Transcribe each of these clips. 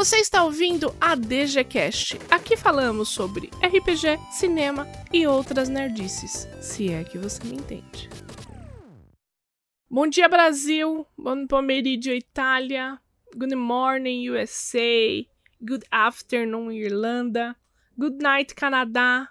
Você está ouvindo a DGCast. Aqui falamos sobre RPG, cinema e outras nerdices, se é que você me entende. Bom dia, Brasil. Bom pomeriggio, Itália. Good morning, USA. Good afternoon, Irlanda. Good night, Canadá.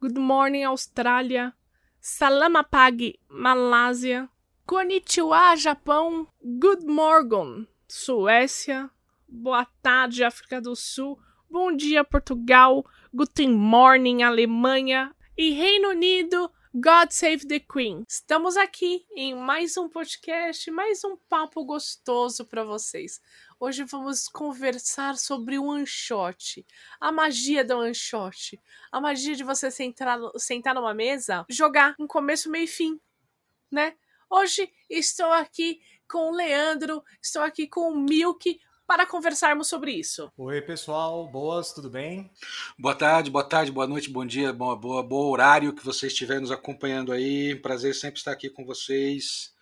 Good morning, Austrália. Salamapag, Malásia. Konnichiwa, Japão. Good morning, Suécia. Boa tarde, África do Sul. Bom dia, Portugal. Guten morning, Alemanha. E Reino Unido. God Save the Queen. Estamos aqui em mais um podcast, mais um papo gostoso para vocês. Hoje vamos conversar sobre o shot, a magia do shot, a magia de você sentar, sentar numa mesa, jogar um começo, meio e fim, né? Hoje estou aqui com o Leandro, estou aqui com o Milk para conversarmos sobre isso. Oi, pessoal, boas, tudo bem? Boa tarde, boa tarde, boa noite, bom dia, boa, boa, bom horário que vocês estiverem nos acompanhando aí. Prazer sempre estar aqui com vocês.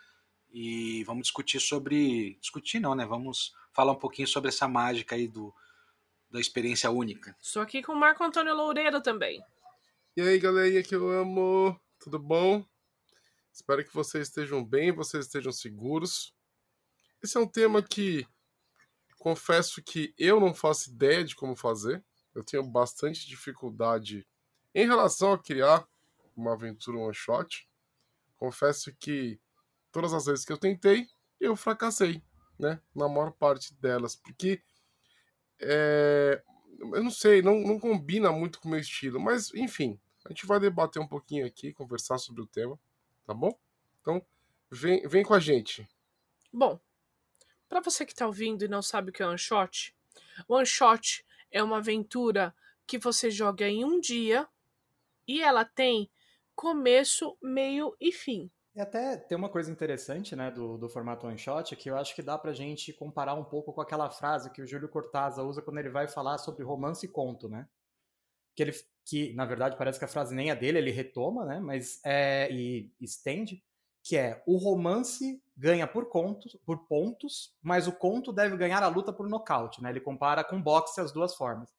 E vamos discutir sobre. Discutir não, né? Vamos falar um pouquinho sobre essa mágica aí do, da experiência única. Estou aqui com o Marco Antônio Loureiro também. E aí, galerinha que eu amo, tudo bom? Espero que vocês estejam bem, vocês estejam seguros. Esse é um tema que Confesso que eu não faço ideia de como fazer. Eu tenho bastante dificuldade em relação a criar uma aventura one shot. Confesso que todas as vezes que eu tentei, eu fracassei, né? Na maior parte delas, porque é, eu não sei, não, não combina muito com o meu estilo, mas enfim, a gente vai debater um pouquinho aqui, conversar sobre o tema, tá bom? Então, vem, vem com a gente. Bom, para você que está ouvindo e não sabe o que é one shot, one shot é uma aventura que você joga em um dia e ela tem começo, meio e fim. E até tem uma coisa interessante, né, do, do formato one shot, que eu acho que dá pra gente comparar um pouco com aquela frase que o Júlio Cortázar usa quando ele vai falar sobre romance e conto, né? Que ele, que na verdade parece que a frase nem é dele, ele retoma, né, mas é e estende, que é o romance ganha por contos, por pontos, mas o conto deve ganhar a luta por nocaute, né? Ele compara com boxe as duas formas.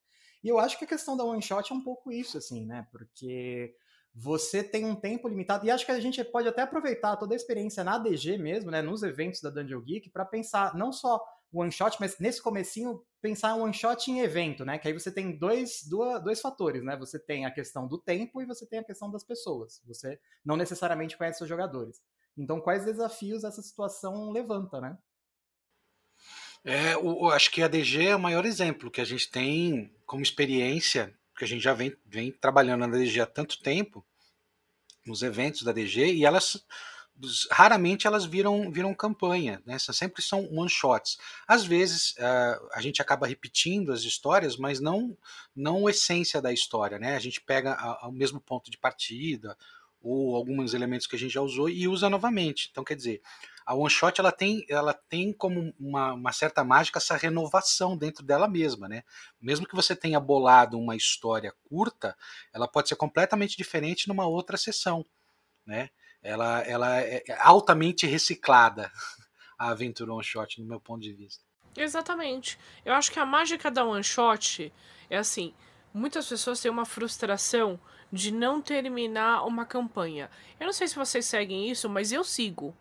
E eu acho que a questão da one shot é um pouco isso, assim, né? Porque você tem um tempo limitado e acho que a gente pode até aproveitar toda a experiência na DG mesmo, né? Nos eventos da Dungeon Geek para pensar não só one shot, mas nesse comecinho pensar one shot em evento, né? Que aí você tem dois, dois, dois fatores, né? Você tem a questão do tempo e você tem a questão das pessoas. Você não necessariamente conhece os jogadores. Então, quais desafios essa situação levanta, né? É, acho que a DG é o maior exemplo que a gente tem como experiência, porque a gente já vem, vem trabalhando na DG há tanto tempo, nos eventos da DG, e elas raramente elas viram, viram campanha, né? sempre são one shots. Às vezes uh, a gente acaba repetindo as histórias, mas não não a essência da história, né? A gente pega o mesmo ponto de partida ou alguns elementos que a gente já usou e usa novamente. Então, quer dizer, a one shot ela tem, ela tem como uma, uma, certa mágica essa renovação dentro dela mesma, né? Mesmo que você tenha bolado uma história curta, ela pode ser completamente diferente numa outra sessão, né? Ela, ela é altamente reciclada a aventura one shot, no meu ponto de vista. Exatamente. Eu acho que a mágica da one shot é assim, muitas pessoas têm uma frustração de não terminar uma campanha. Eu não sei se vocês seguem isso, mas eu sigo.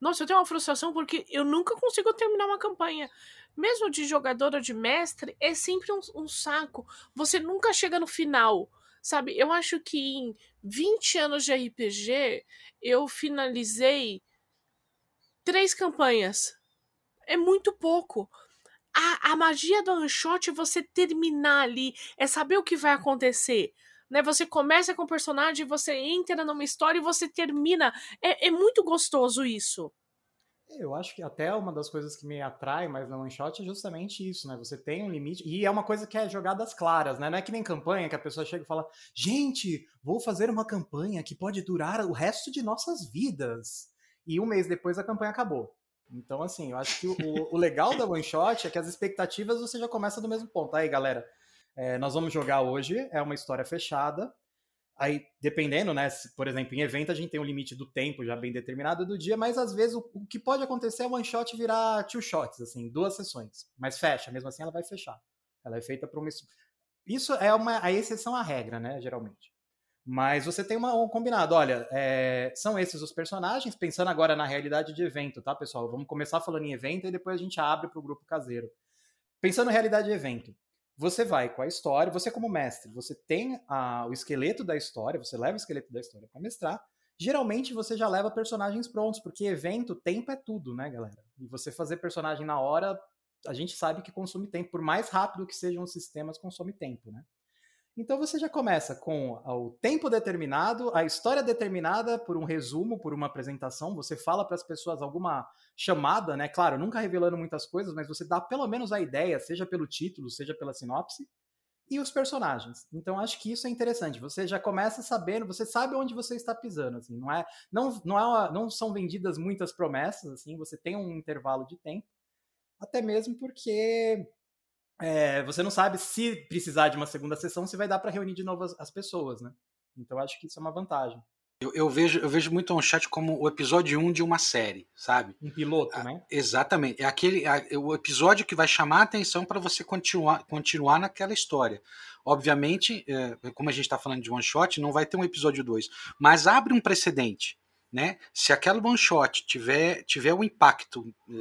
Nossa, eu tenho uma frustração porque eu nunca consigo terminar uma campanha. Mesmo de jogador ou de mestre, é sempre um, um saco. Você nunca chega no final. Sabe, eu acho que em 20 anos de RPG, eu finalizei três campanhas. É muito pouco a, a magia do one shot é você terminar ali, é saber o que vai acontecer. Né, você começa com o personagem, você entra numa história e você termina. É, é muito gostoso isso. Eu acho que até uma das coisas que me atrai mais na one shot é justamente isso, né? Você tem um limite. E é uma coisa que é jogadas claras, né? Não é que nem campanha que a pessoa chega e fala: gente, vou fazer uma campanha que pode durar o resto de nossas vidas. E um mês depois a campanha acabou. Então, assim, eu acho que o, o legal da One Shot é que as expectativas você já começa do mesmo ponto. Aí, galera, é, nós vamos jogar hoje, é uma história fechada. Aí, dependendo, né? Se, por exemplo, em evento a gente tem um limite do tempo já bem determinado do dia, mas às vezes o, o que pode acontecer é one shot virar two shots, assim, duas sessões. Mas fecha, mesmo assim ela vai fechar. Ela é feita para uma. Isso é uma a exceção à regra, né? Geralmente. Mas você tem uma, um combinado. Olha, é, são esses os personagens, pensando agora na realidade de evento, tá, pessoal? Vamos começar falando em evento e depois a gente abre para o grupo caseiro. Pensando na realidade de evento, você vai com a história, você como mestre, você tem a, o esqueleto da história, você leva o esqueleto da história para mestrar. Geralmente você já leva personagens prontos, porque evento, tempo é tudo, né, galera? E você fazer personagem na hora, a gente sabe que consome tempo, por mais rápido que sejam os sistemas, consome tempo, né? Então você já começa com o tempo determinado, a história determinada por um resumo, por uma apresentação. Você fala para as pessoas alguma chamada, né? Claro, nunca revelando muitas coisas, mas você dá pelo menos a ideia, seja pelo título, seja pela sinopse, e os personagens. Então acho que isso é interessante. Você já começa sabendo, você sabe onde você está pisando, assim. Não é, não, não é, uma, não são vendidas muitas promessas, assim. Você tem um intervalo de tempo, até mesmo porque é, você não sabe se precisar de uma segunda sessão, se vai dar para reunir de novo as, as, pessoas, né? Então acho que isso é uma vantagem. Eu, eu, vejo, eu vejo muito um chat como o episódio 1 de uma série, sabe? Um piloto, né? Exatamente. É aquele é o episódio que vai chamar a atenção para você continuar, continuar naquela história. Obviamente, é, como a gente está falando de one shot, não vai ter um episódio 2, mas abre um precedente. Né? Se aquela one shot tiver, tiver um impacto é,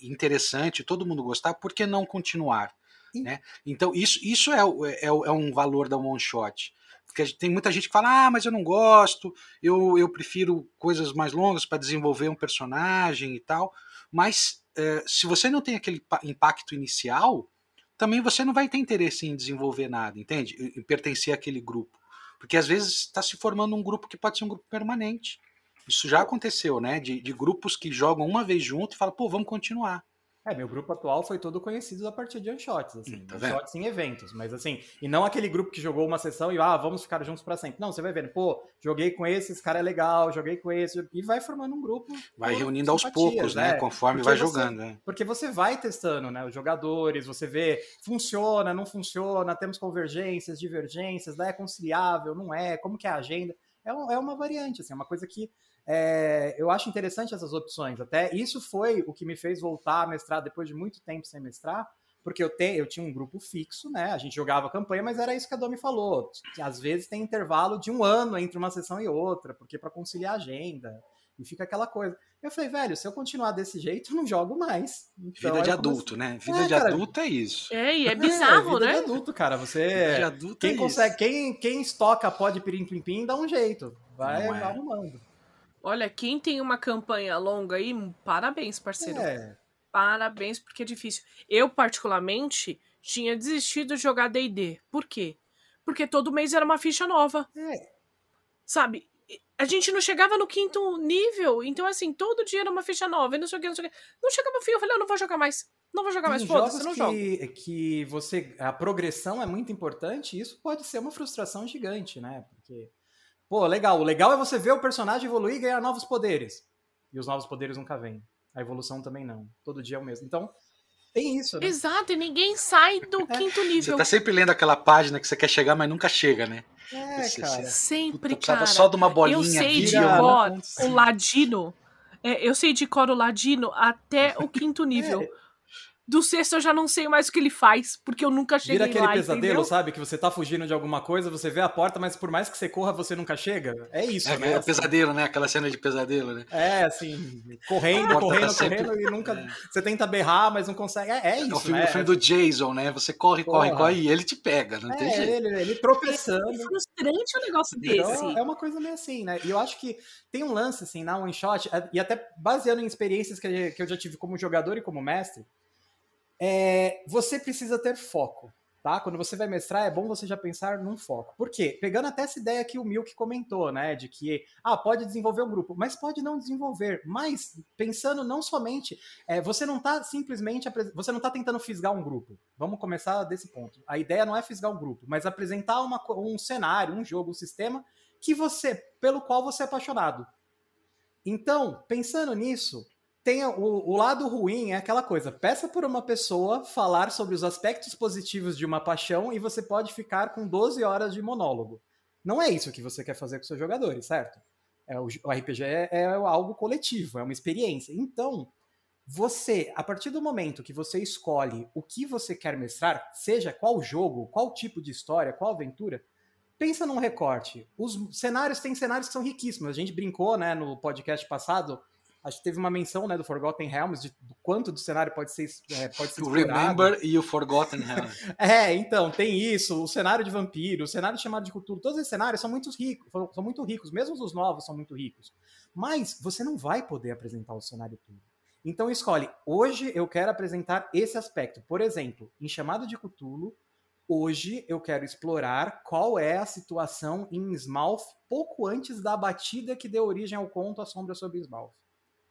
interessante, todo mundo gostar, por que não continuar? Né? Então, isso, isso é, é, é um valor da one shot. Porque tem muita gente que fala, ah, mas eu não gosto, eu, eu prefiro coisas mais longas para desenvolver um personagem e tal. Mas é, se você não tem aquele impacto inicial, também você não vai ter interesse em desenvolver nada, entende? Em pertencer àquele grupo. Porque às vezes está se formando um grupo que pode ser um grupo permanente. Isso já aconteceu, né? De, de grupos que jogam uma vez junto e falam, pô, vamos continuar. É, meu grupo atual foi todo conhecido a partir de Unshots, assim, hum, tá Unshots em eventos, mas assim, e não aquele grupo que jogou uma sessão e, ah, vamos ficar juntos para sempre. Não, você vai vendo, pô, joguei com esse, esse cara é legal, joguei com esse, e vai formando um grupo. Vai reunindo aos poucos, né, né? conforme porque vai você, jogando, né? Porque você vai testando, né, os jogadores, você vê, funciona, não funciona, temos convergências, divergências, né, é conciliável, não é, como que é a agenda. É, um, é uma variante, assim, é uma coisa que é, eu acho interessante essas opções. Até isso foi o que me fez voltar a mestrar depois de muito tempo sem mestrar, porque eu, te, eu tinha um grupo fixo, né? A gente jogava campanha, mas era isso que a Domi falou. Que às vezes tem intervalo de um ano entre uma sessão e outra, porque para conciliar a agenda. E fica aquela coisa. Eu falei, velho, se eu continuar desse jeito, eu não jogo mais. Então, vida de adulto, né? Vida é, de cara, adulto é isso. É, e é bizarro, é, vida né? de adulto, cara. Você. Vida de adulto quem é consegue, isso. Quem, quem estoca pode pirim pim pim dá um jeito. Vai, vai é. arrumando. Olha, quem tem uma campanha longa aí, parabéns, parceiro. É. Parabéns, porque é difícil. Eu, particularmente, tinha desistido de jogar DD. Por quê? Porque todo mês era uma ficha nova. É. Sabe? A gente não chegava no quinto nível. Então, assim, todo dia era uma ficha nova. E não sei o que, não sei o que. Não chegava no fim, eu falei, eu não vou jogar mais. Não vou jogar mais, foda-se, não que, jogo. que você. A progressão é muito importante, isso pode ser uma frustração gigante, né? Porque Pô, legal. O legal é você ver o personagem evoluir e ganhar novos poderes. E os novos poderes nunca vêm. A evolução também não. Todo dia é o mesmo. Então, tem isso, né? Exato, e ninguém sai do é. quinto nível. Você tá sempre lendo aquela página que você quer chegar, mas nunca chega, né? É, você, cara. Você, sempre, cara. só de uma bolinha. Eu sei de cor o Ladino. É, eu sei de cor o Ladino até o quinto nível. É. Do sexto eu já não sei mais o que ele faz, porque eu nunca cheguei Vira aquele lá, pesadelo, entendeu? sabe? Que você tá fugindo de alguma coisa, você vê a porta, mas por mais que você corra, você nunca chega. É isso, é, né? É o pesadelo, né? Aquela cena de pesadelo, né? É, assim, correndo, ah, correndo, tá correndo, sempre... e nunca... É. Você tenta berrar, mas não consegue. É, é isso, é o filme, né? o filme do Jason, né? Você corre, corre, corre, e ele te pega, não é, tem jeito. Ele, ele tropeçando. É frustrante um negócio então, desse. É uma coisa meio assim, né? E eu acho que tem um lance, assim, na One Shot, e até baseando em experiências que eu já tive como jogador e como mestre, é, você precisa ter foco. Tá? Quando você vai mestrar, é bom você já pensar num foco. Por quê? Pegando até essa ideia que o Milk comentou, né? De que ah, pode desenvolver um grupo, mas pode não desenvolver. Mas pensando não somente, é, você não está simplesmente você não está tentando fisgar um grupo. Vamos começar desse ponto. A ideia não é fisgar um grupo, mas apresentar uma, um cenário, um jogo, um sistema que você, pelo qual você é apaixonado. Então, pensando nisso, tem o, o, lado ruim é aquela coisa. Peça por uma pessoa falar sobre os aspectos positivos de uma paixão e você pode ficar com 12 horas de monólogo. Não é isso que você quer fazer com seus jogadores, certo? É, o, o RPG é, é algo coletivo, é uma experiência. Então, Você, a partir do momento que você escolhe o que você quer mestrar, seja qual jogo, qual tipo de história, qual aventura, pensa num recorte. Os cenários tem cenários que são riquíssimos. A gente brincou, né, no podcast passado acho que teve uma menção né, do Forgotten Realms, de, do quanto do cenário pode ser, é, pode ser O Remember e o Forgotten Realms. é, então, tem isso, o cenário de vampiro, o cenário chamado de cultura, todos esses cenários são muito ricos, são muito ricos, mesmo os novos são muito ricos. Mas você não vai poder apresentar o cenário todo. Então escolhe, hoje eu quero apresentar esse aspecto. Por exemplo, em Chamado de Cthulhu, hoje eu quero explorar qual é a situação em Smalf pouco antes da batida que deu origem ao conto A Sombra sobre Smalf.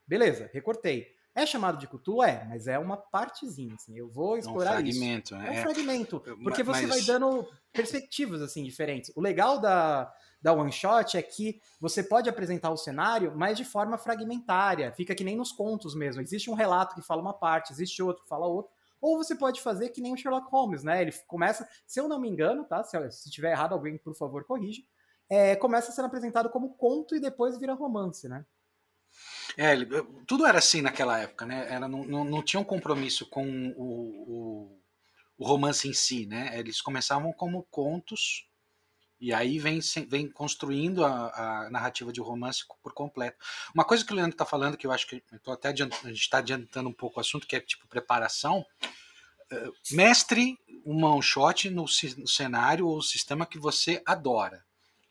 Beleza, recortei. É chamado de Cthulhu? É, mas é uma partezinha, assim. Eu vou explorar é um fragmento, isso. Né? É um fragmento. Porque você mas... vai dando perspectivas, assim, diferentes. O legal da, da One Shot é que você pode apresentar o cenário, mas de forma fragmentária. Fica que nem nos contos mesmo. Existe um relato que fala uma parte, existe outro que fala outra. Ou você pode fazer que nem o Sherlock Holmes, né? Ele começa, se eu não me engano, tá? Se, se tiver errado, alguém, por favor, corrija. É, começa sendo apresentado como conto e depois vira romance, né? É, tudo era assim naquela época, né? Era, não, não, não tinha um compromisso com o, o, o, romance em si, né? Eles começavam como contos e aí vem, vem construindo a, a narrativa de romance por completo. Uma coisa que o Leandro está falando, que eu acho que eu até a gente está adiantando um pouco o assunto, que é tipo preparação. Uh, mestre um one shot no, no cenário ou sistema que você adora.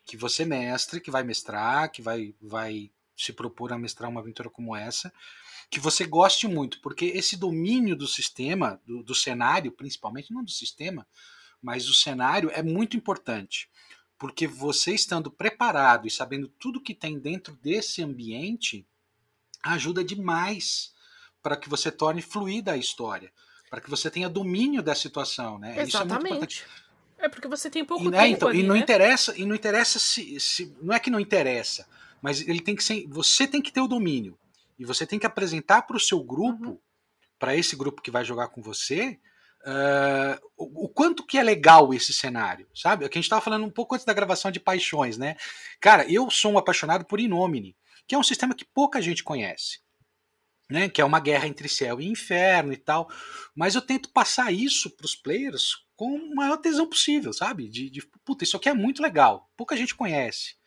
Que você mestre, que vai mestrar, que vai, vai se propor a mestrar uma aventura como essa, que você goste muito, porque esse domínio do sistema, do, do cenário, principalmente, não do sistema, mas do cenário é muito importante. Porque você estando preparado e sabendo tudo que tem dentro desse ambiente, ajuda demais para que você torne fluida a história, para que você tenha domínio da situação, né? Exatamente. É, é, porque você tem pouco e, né, tempo então, ali, e não né? interessa, e não interessa se, se, não é que não interessa, mas ele tem que ser, você tem que ter o domínio e você tem que apresentar para o seu grupo, uhum. para esse grupo que vai jogar com você, uh, o, o, quanto que é legal esse cenário, sabe? É que a gente estava falando um pouco antes da gravação de paixões, né? Cara, eu sou um apaixonado por Inomine, que é um sistema que pouca gente conhece. Né, que é uma guerra entre céu e inferno e tal, mas eu tento passar isso para os players com o maior tesão possível, sabe? De, de, puta, isso aqui é muito legal, pouca gente conhece.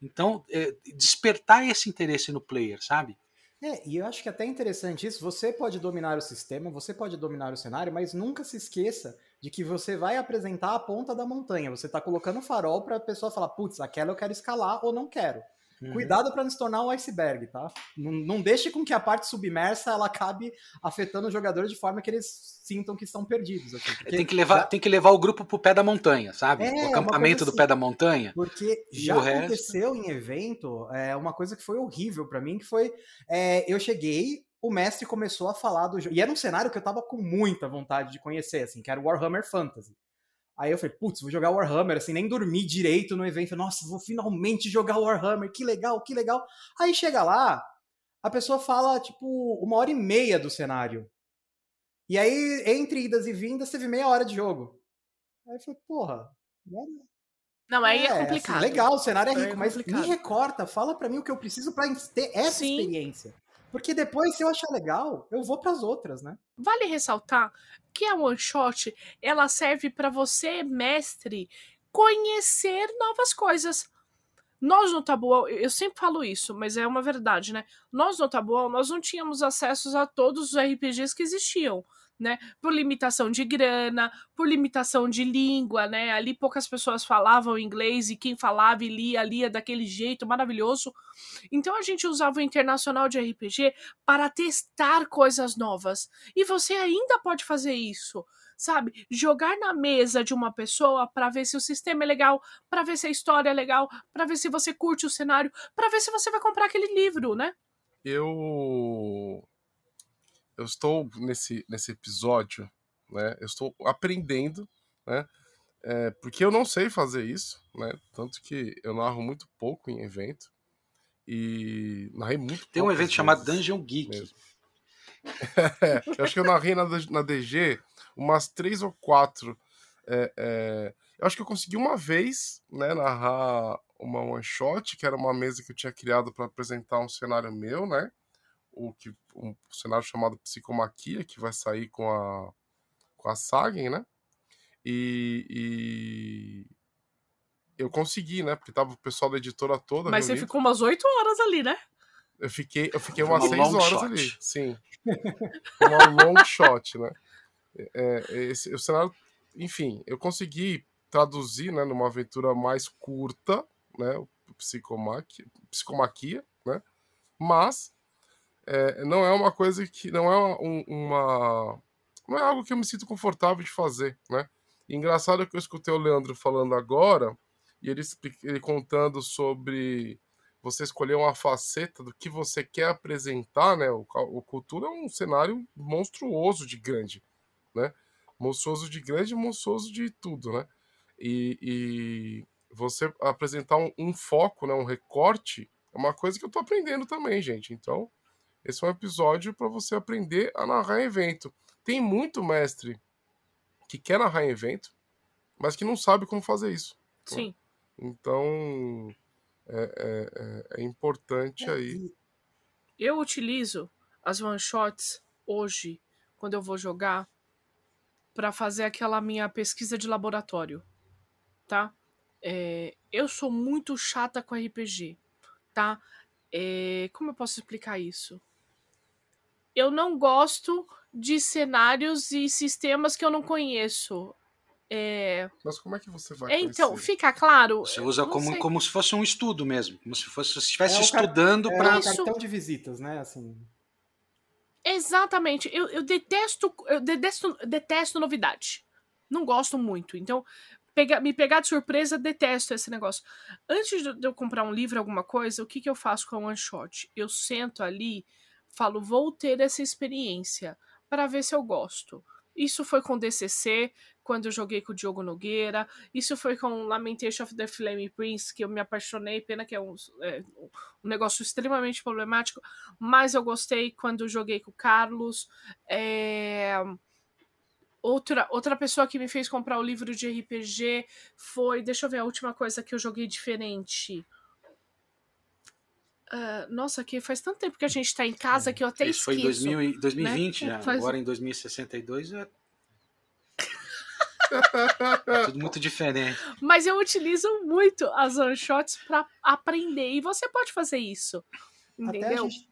Então, é, despertar esse interesse no player, sabe? É, e eu acho que é até interessante isso. Você pode dominar o sistema, você pode dominar o cenário, mas nunca se esqueça de que você vai apresentar a ponta da montanha. Você está colocando farol para a pessoa falar, putz, aquela eu quero escalar ou não quero. Uhum. Cuidado para não se tornar um iceberg, tá? Não, não deixe com que a parte submersa ela acabe afetando o jogador de forma que eles sintam que estão perdidos. Assim, tem, que levar, já... tem que levar o grupo pro pé da montanha, sabe? É, o acampamento assim, do pé da montanha. Porque já aconteceu resto... em evento é, uma coisa que foi horrível para mim, que foi é, eu cheguei, o mestre começou a falar do jogo. E era um cenário que eu tava com muita vontade de conhecer, assim, que era o Warhammer Fantasy. Aí eu falei, putz, vou jogar Warhammer, assim, nem dormi direito no evento. Nossa, vou finalmente jogar Warhammer, que legal, que legal. Aí chega lá, a pessoa fala, tipo, uma hora e meia do cenário. E aí, entre idas e vindas, teve meia hora de jogo. Aí eu falei, porra. Não, aí é, é assim, complicado. Assim, legal, o cenário é rico, é mas me recorta, fala para mim o que eu preciso para ter essa Sim. experiência. Porque depois, se eu achar legal, eu vou para as outras, né? Vale ressaltar que a one shot ela serve para você, mestre, conhecer novas coisas. Nós no Tabuão, eu sempre falo isso, mas é uma verdade, né? Nós no Tabuão, nós não tínhamos acesso a todos os RPGs que existiam né? Por limitação de grana, por limitação de língua, né? Ali poucas pessoas falavam inglês e quem falava e lia, lia daquele jeito maravilhoso. Então a gente usava o internacional de RPG para testar coisas novas. E você ainda pode fazer isso sabe? Jogar na mesa de uma pessoa para ver se o sistema é legal, para ver se a história é legal, para ver se você curte o cenário, para ver se você vai comprar aquele livro, né? Eu eu estou nesse, nesse episódio, né? Eu estou aprendendo, né? É, porque eu não sei fazer isso, né? Tanto que eu narro muito pouco em evento. E narrei muito Tem um evento chamado Dungeon Geek. Mesmo. é, eu acho que eu narrei na, na DG umas três ou quatro. É, é, eu acho que eu consegui uma vez né, narrar uma one shot, que era uma mesa que eu tinha criado para apresentar um cenário meu, né? O que um cenário chamado Psicomaquia, que vai sair com a com a Sagen, né? E, e, eu consegui, né? Porque tava o pessoal da editora toda. Mas reunido. você ficou umas oito horas ali, né? Eu fiquei, eu fiquei umas seis horas shot. ali. Sim. Uma long shot, né? É, esse, o cenário, enfim, eu consegui traduzir, né, numa aventura mais curta, né, o psicomaquia, psicomaquia né? Mas é, não é uma coisa que não é um, uma não é algo que eu me sinto confortável de fazer, né? E engraçado que eu escutei o Leandro falando agora e ele, ele contando sobre você escolher uma faceta do que você quer apresentar, né? O, o Cultura é um cenário monstruoso de grande, né? Monstruoso de grande monstruoso de tudo, né? E, e você apresentar um, um, foco, né? Um recorte é uma coisa que eu tô aprendendo também, gente. Então, esse é um episódio para você aprender a narrar evento. Tem muito mestre que quer narrar evento, mas que não sabe como fazer isso. Sim. Então, é, é, é, é importante é, aí. Eu utilizo as one shots hoje, quando eu vou jogar, para fazer aquela minha pesquisa de laboratório, tá? É, eu sou muito chata com RPG, tá? É, como eu posso explicar isso? Eu não gosto de cenários e sistemas que eu não conheço. É... Mas como é que você vai? É, então, fica claro. Você usa como, como se fosse um estudo mesmo, como se fosse se estivesse é estudando é para um cartão de visitas, né? Assim. Exatamente. Eu, eu detesto, eu detesto, detesto novidade. Não gosto muito. Então, pega, me pegar de surpresa, detesto esse negócio. Antes de eu comprar um livro, alguma coisa, o que, que eu faço com a one shot? Eu sento ali, falo, vou ter essa experiência para ver se eu gosto. Isso foi com DCC, quando eu joguei com o Diogo Nogueira. Isso foi com Lamentation of the Flame Prince, que eu me apaixonei. Pena que é um, é um negócio extremamente problemático, mas eu gostei quando eu joguei com o Carlos. É... Outra, outra pessoa que me fez comprar o livro de RPG foi. Deixa eu ver a última coisa que eu joguei diferente. Uh, nossa, que faz tanto tempo que a gente tá em casa que eu até Isso esqueço. Isso foi em 2020, né? já. Faz... Agora em 2062 é é tudo muito diferente. Mas eu utilizo muito as one shots para aprender. E você pode fazer isso. Entendeu? Gente...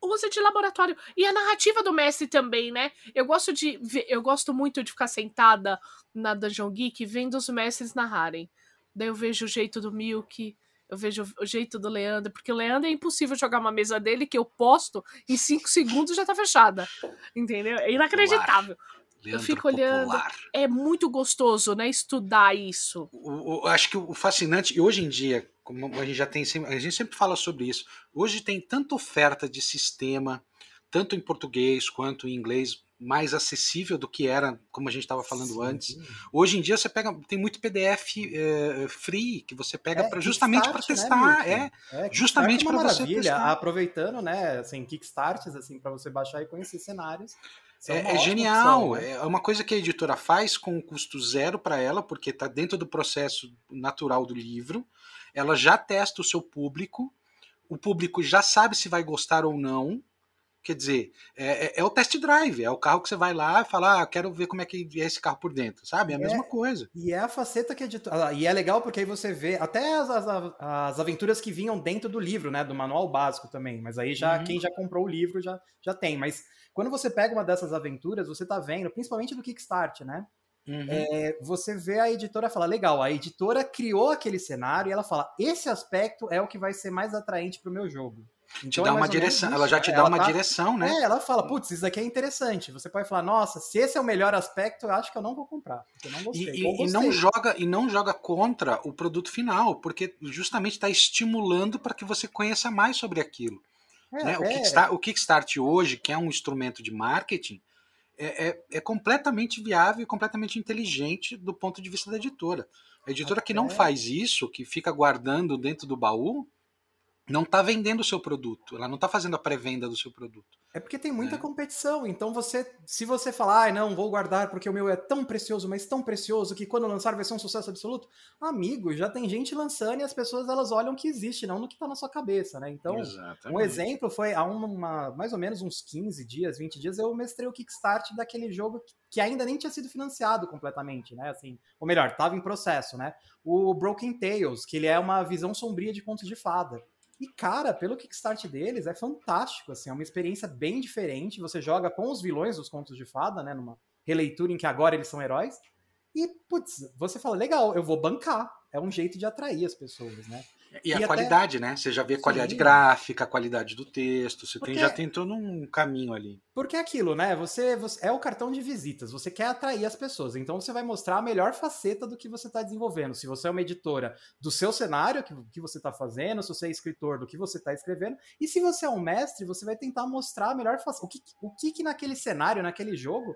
Usa de laboratório. E a narrativa do mestre também, né? Eu gosto de ver, eu gosto muito de ficar sentada na Dungeon Geek vendo os mestres narrarem. Daí eu vejo o jeito do Milk, eu vejo o jeito do Leandro, porque o Leandro é impossível jogar uma mesa dele que eu posto em 5 segundos já tá fechada. Entendeu? É inacreditável. Leandro eu fico olhando. É muito gostoso, né? Estudar isso. O, o, acho que o fascinante, e hoje em dia, como a gente já tem a gente sempre fala sobre isso. Hoje tem tanta oferta de sistema, tanto em português quanto em inglês, mais acessível do que era, como a gente estava falando Sim. antes. Hoje em dia você pega, tem muito PDF é, eh, free que você pega é, pra, justamente para né, testar, né, é, é, justamente para você testar. Aproveitando, né, assim, Kickstarts assim para você baixar e conhecer cenários. É, é, genial, opção, né? é uma coisa que a editora faz com custo zero para ela, porque está dentro do processo natural do livro. Ela já testa o seu público, o público já sabe se vai gostar ou não. Quer dizer, é, é, é o test drive, é o carro que você vai lá e fala, ah, quero ver como é que é esse carro por dentro, sabe? É a mesma coisa. E é a faceta que a editora. E é legal porque aí você vê até as, as, as, aventuras que vinham dentro do livro, né? Do manual básico também. Mas aí já uhum. quem já comprou o livro já, já tem. Mas quando você pega uma dessas aventuras, você tá vendo, principalmente do Kickstart, né? Uhum. É, você vê a editora falar, legal, a editora criou aquele cenário e ela fala, esse aspecto é o que vai ser mais atraente pro meu jogo. Então, te dá é uma direção, ela já te dá uma tá, direção, né? É, ela fala, putz, isso aqui é interessante. Você pode falar, nossa, se esse é o melhor aspecto, eu acho que eu não vou comprar. Eu não gostei. E, e, e não joga e não joga contra o produto final, porque justamente está estimulando para que você conheça mais sobre aquilo. É, né? o, é. Kickstart, o Kickstart hoje, que é um instrumento de marketing, é, é, é, completamente viável e completamente inteligente do ponto de vista da editora. A editora que não faz isso, que fica guardando dentro do baú, não está vendendo o seu produto, ela não está fazendo a pré-venda do seu produto. É porque tem muita é. competição, então você, se você falar, ah, não, vou guardar porque o meu é tão precioso, mas tão precioso que quando lançar vai ser um sucesso absoluto, amigo, já tem gente lançando e as pessoas elas olham o que existe, não no que está na sua cabeça, né? Então, Exatamente. um exemplo foi há uma, mais ou menos uns 15 dias, 20 dias, eu mestrei o Kickstart daquele jogo que ainda nem tinha sido financiado completamente, né? Assim, ou melhor, estava em processo, né? O Broken Tales, que ele é uma visão sombria de contos de fada. E, cara, pelo Kickstart deles, é fantástico, assim, é uma experiência bem diferente. Você joga com os vilões dos contos de fada, né? Numa releitura em que agora eles são heróis. E, putz, você fala, legal, eu vou bancar. É um jeito de atrair as pessoas, né? E, e a até... qualidade, né? Você já vê a qualidade Sim. gráfica, a qualidade do texto, você Porque... tem, já tem todo um caminho ali. Porque é aquilo, né? Você, você, é o cartão de visitas, você quer atrair as pessoas, então você vai mostrar a melhor faceta do que você está desenvolvendo. Se você é uma editora do seu cenário, que, que você está fazendo, se você é escritor do que você está escrevendo, e se você é um mestre, você vai tentar mostrar a melhor faceta. O que, o que, que naquele cenário, naquele jogo,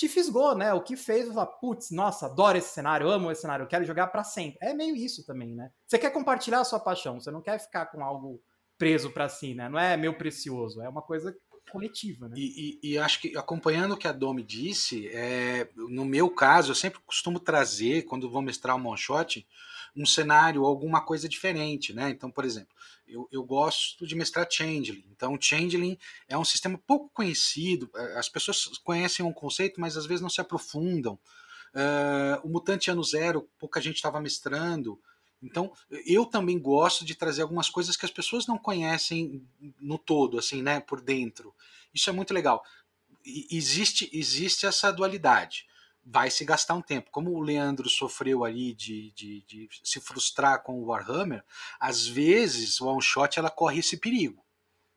te fisgou, né? O que fez você falar, putz, nossa, adoro esse cenário, amo esse cenário, quero jogar para sempre. É meio isso também, né? Você quer compartilhar a sua paixão, você não quer ficar com algo preso para si, né? Não é meu precioso, é uma coisa coletiva, né? E, e, e, acho que acompanhando o que a Domi disse, é, no meu caso, eu sempre costumo trazer, quando vou mestrar um one shot, um cenário, alguma coisa diferente, né? Então, por exemplo, eu, eu gosto de mestrar Changeling. Então, Changeling é um sistema pouco conhecido. É, as pessoas conhecem um conceito, mas às vezes não se aprofundam. Uh, o Mutante Ano Zero, pouca gente estava mestrando. Então, eu também gosto de trazer algumas coisas que as pessoas não conhecem no todo, assim, né, por dentro. Isso é muito legal. Existe, existe essa dualidade vai se gastar um tempo. Como o Leandro sofreu ali de, de, de se frustrar com o Warhammer, às vezes o one shot ela corre esse perigo.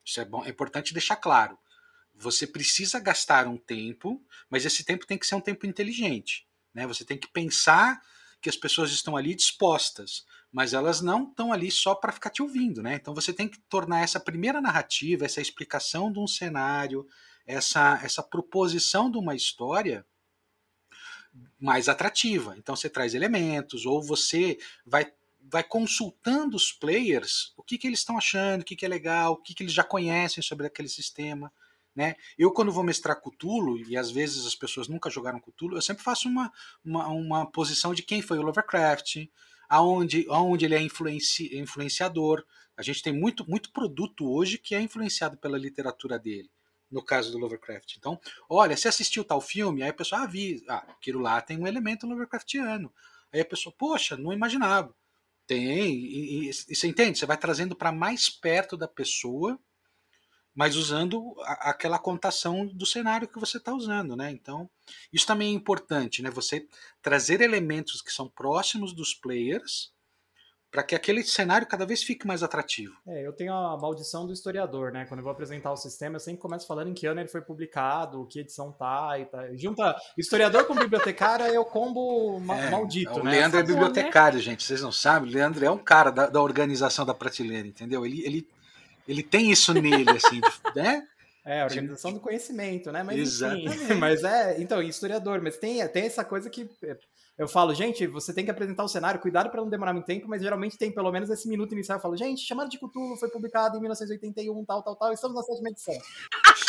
Isso é, bom, é importante deixar claro. Você precisa gastar um tempo, mas esse tempo tem que ser um tempo inteligente. Né? Você tem que pensar que as pessoas estão ali dispostas, mas elas não estão ali só para ficar te ouvindo. Né? Então você tem que tornar essa primeira narrativa, essa explicação de um cenário, essa, essa proposição de uma história mais atrativa. Então você traz elementos, ou você vai, vai consultando os players o que, que eles estão achando, o que, que é legal, o que, que eles já conhecem sobre aquele sistema. Né? Eu, quando vou mestrar Cthulhu, e às vezes as pessoas nunca jogaram Cthulhu, eu sempre faço uma, uma, uma posição de quem foi o Lovecraft, aonde, aonde ele é influenci, influenciador. A gente tem muito, muito produto hoje que é influenciado pela literatura dele no caso do Lovecraft. Então, olha, você assistiu tal filme? Aí a pessoa avisa, ah, aquilo lá tem um elemento Lovecraftiano. Aí a pessoa, poxa, não imaginava. Tem, e, e, e você entende? Você vai trazendo para mais perto da pessoa, mas usando a, aquela contação do cenário que você está usando, né? Então, isso também é importante, né? Você trazer elementos que são próximos dos players, para que aquele cenário cada vez fique mais atrativo. É, eu tenho a maldição do historiador, né? Quando eu vou apresentar o sistema, eu sempre começo falando em que ano ele foi publicado, que edição tá e tá. Junta historiador com bibliotecário é o combo ma é, maldito, o né? Leandro é bibliotecário, né? gente, vocês não sabem? O Leandro é um cara da, da organização da prateleira, entendeu? Ele, ele, ele tem isso nele, assim, né? É, a organização do conhecimento, né? Mas, Exatamente. Enfim, mas é, então, historiador, mas tem, tem essa coisa que eu falo, gente, você tem que apresentar o cenário, cuidado para não demorar muito tempo, mas geralmente tem pelo menos esse minuto inicial. Eu falo, gente, Chamado de Cthulhu foi publicado em 1981, tal, tal, tal, estamos na sétima edição.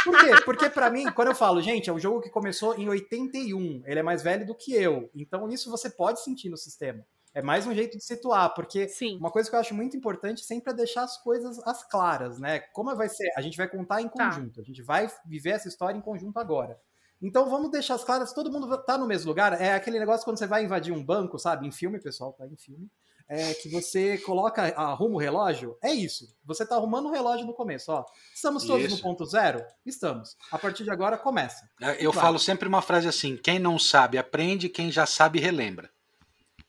Por quê? Porque para mim, quando eu falo, gente, é um jogo que começou em 81, ele é mais velho do que eu, então isso você pode sentir no sistema. É mais um jeito de situar, porque Sim. uma coisa que eu acho muito importante sempre é deixar as coisas as claras, né? Como vai ser? A gente vai contar em tá. conjunto, tá. a gente vai viver essa história em conjunto agora. Então vamos deixar as claras, todo mundo tá no mesmo lugar. É aquele negócio quando você vai invadir um banco, sabe? Em filme, pessoal, tá em filme. É que você coloca, arruma o relógio. É isso. Você tá arrumando o relógio no começo, ó. Estamos todos isso. no ponto zero? Estamos. A partir de agora começa. É, eu falo sempre uma frase assim: quem não sabe aprende, quem já sabe relembra.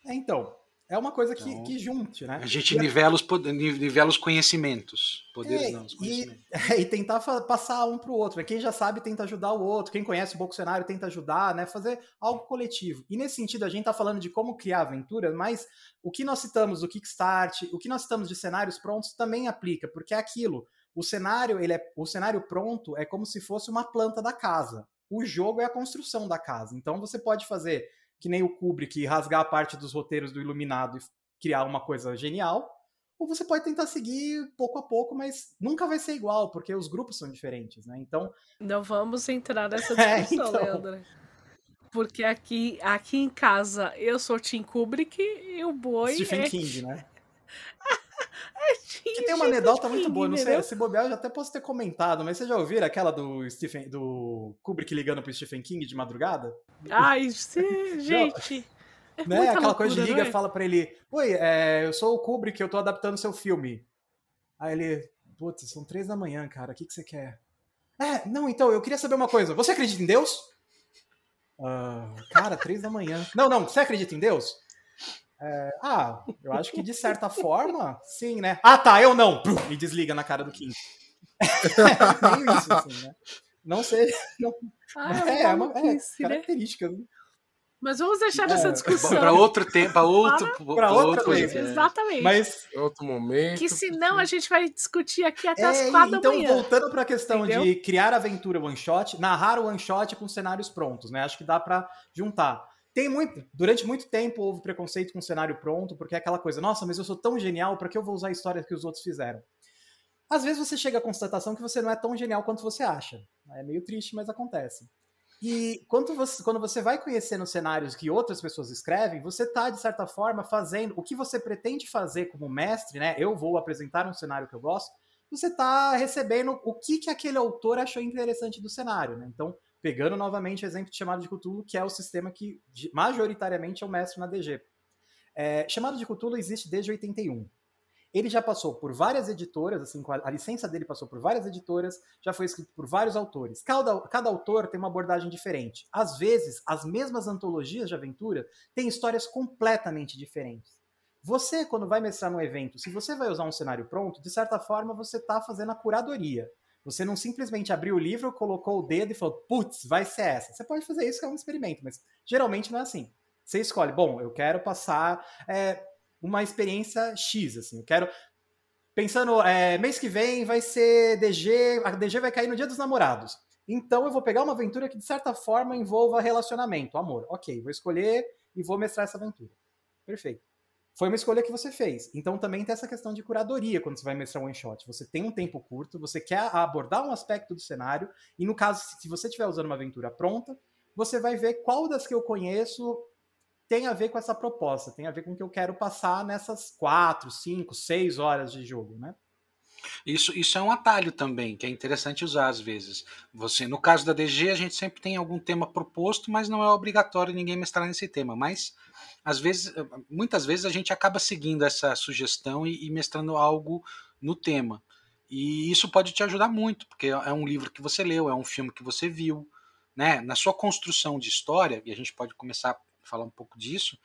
É, então, é uma coisa que, então, que junte, né? A gente nivela, os, nivela os conhecimentos. Poderes é, não, os conhecimentos. E, é, e tentar passar um para o outro. Né? Quem já sabe tenta ajudar o outro. Quem conhece um pouco o cenário tenta ajudar, né? Fazer algo coletivo. E nesse sentido, a gente está falando de como criar aventura, mas o que nós citamos do Kickstart, o que nós citamos de cenários prontos também aplica, porque é aquilo. O cenário, ele é, o cenário pronto é como se fosse uma planta da casa. O jogo é a construção da casa. Então você pode fazer que nem o Kubrick rasgar a parte dos roteiros do Iluminado e criar uma coisa genial, ou você pode tentar seguir pouco a pouco, mas nunca vai ser igual, porque os grupos são diferentes, né? Então. Não vamos entrar nessa discussão, é, então... Leandro. Porque aqui, aqui em casa eu sou Tim Kubrick e o boi. Stephen é... King, né? que tem uma anedota muito boa, não sei, se bobear eu já até posso ter comentado, mas vocês já ouviram aquela do Stephen, do Kubrick ligando pro Stephen King de madrugada? Ai, sim, gente. É né? Aquela loucura, coisa de liga é? fala para ele: Oi, é, eu sou o Kubrick, eu tô adaptando seu filme. Aí ele, putz, são três da manhã, cara, o que, que você quer? É, não, então, eu queria saber uma coisa. Você acredita em Deus? Uh, cara, três da manhã. Não, não, você acredita em Deus? É, ah, eu acho que de certa forma, sim, né? Ah, tá, eu não. Me desliga na cara do Kim. Nem isso, assim, né? Não sei. Não... Ah, é, é, uma, é né? característica. Né? Mas vamos deixar essa é, discussão. Para outro tempo, para outro, para outra coisa. Exatamente. Mas outro momento. Que senão a gente vai discutir aqui até é, as quatro então, da manhã. Então, voltando para a questão Entendeu? de criar aventura one shot, narrar o one shot com cenários prontos, né? Acho que dá para juntar. Tem muito, durante muito tempo houve preconceito com cenário pronto, porque é aquela coisa, nossa, mas eu sou tão genial, para que eu vou usar a história que os outros fizeram? Às vezes você chega à constatação que você não é tão genial quanto você acha. É meio triste, mas acontece. E quando você, quando você vai conhecendo cenários que outras pessoas escrevem, você está, de certa forma, fazendo o que você pretende fazer como mestre, né? Eu vou apresentar um cenário que eu gosto, você está recebendo o que, que aquele autor achou interessante do cenário, né? Então, pegando novamente o exemplo Chamado de Cthulhu, que é o sistema que majoritariamente é o mestre na DG. É, Chamado de Cthulhu existe desde 81. Ele já passou por várias editoras, assim, a licença dele passou por várias editoras, já foi escrito por vários autores. Cada, cada autor tem uma abordagem diferente. Às vezes, as mesmas antologias de aventura têm histórias completamente diferentes. Você, quando vai mestrar num evento, se você vai usar um cenário pronto, de certa forma você está fazendo a curadoria. Você não simplesmente abriu o livro, colocou o dedo e falou, putz, vai ser essa. Você pode fazer isso, que é um experimento, mas geralmente não é assim. Você escolhe, bom, eu quero passar é, uma experiência X, assim. Eu quero. Pensando, é, mês que vem vai ser DG, a DG vai cair no Dia dos Namorados. Então eu vou pegar uma aventura que de certa forma envolva relacionamento, amor. Ok, vou escolher e vou mestrar essa aventura. Perfeito. Foi uma escolha que você fez. Então também tem essa questão de curadoria quando você vai mestrar um one shot. Você tem um tempo curto, você quer abordar um aspecto do cenário, e no caso, se você estiver usando uma aventura pronta, você vai ver qual das que eu conheço tem a ver com essa proposta, tem a ver com o que eu quero passar nessas quatro, cinco, seis horas de jogo, né? Isso, isso é um atalho também, que é interessante usar às vezes. Você, no caso da DG, a gente sempre tem algum tema proposto, mas não é obrigatório ninguém mestrar nesse tema. Mas às vezes, muitas vezes a gente acaba seguindo essa sugestão e, e mestrando algo no tema. E isso pode te ajudar muito, porque é um livro que você leu, é um filme que você viu, né? Na sua construção de história, e a gente pode começar falar um pouco disso,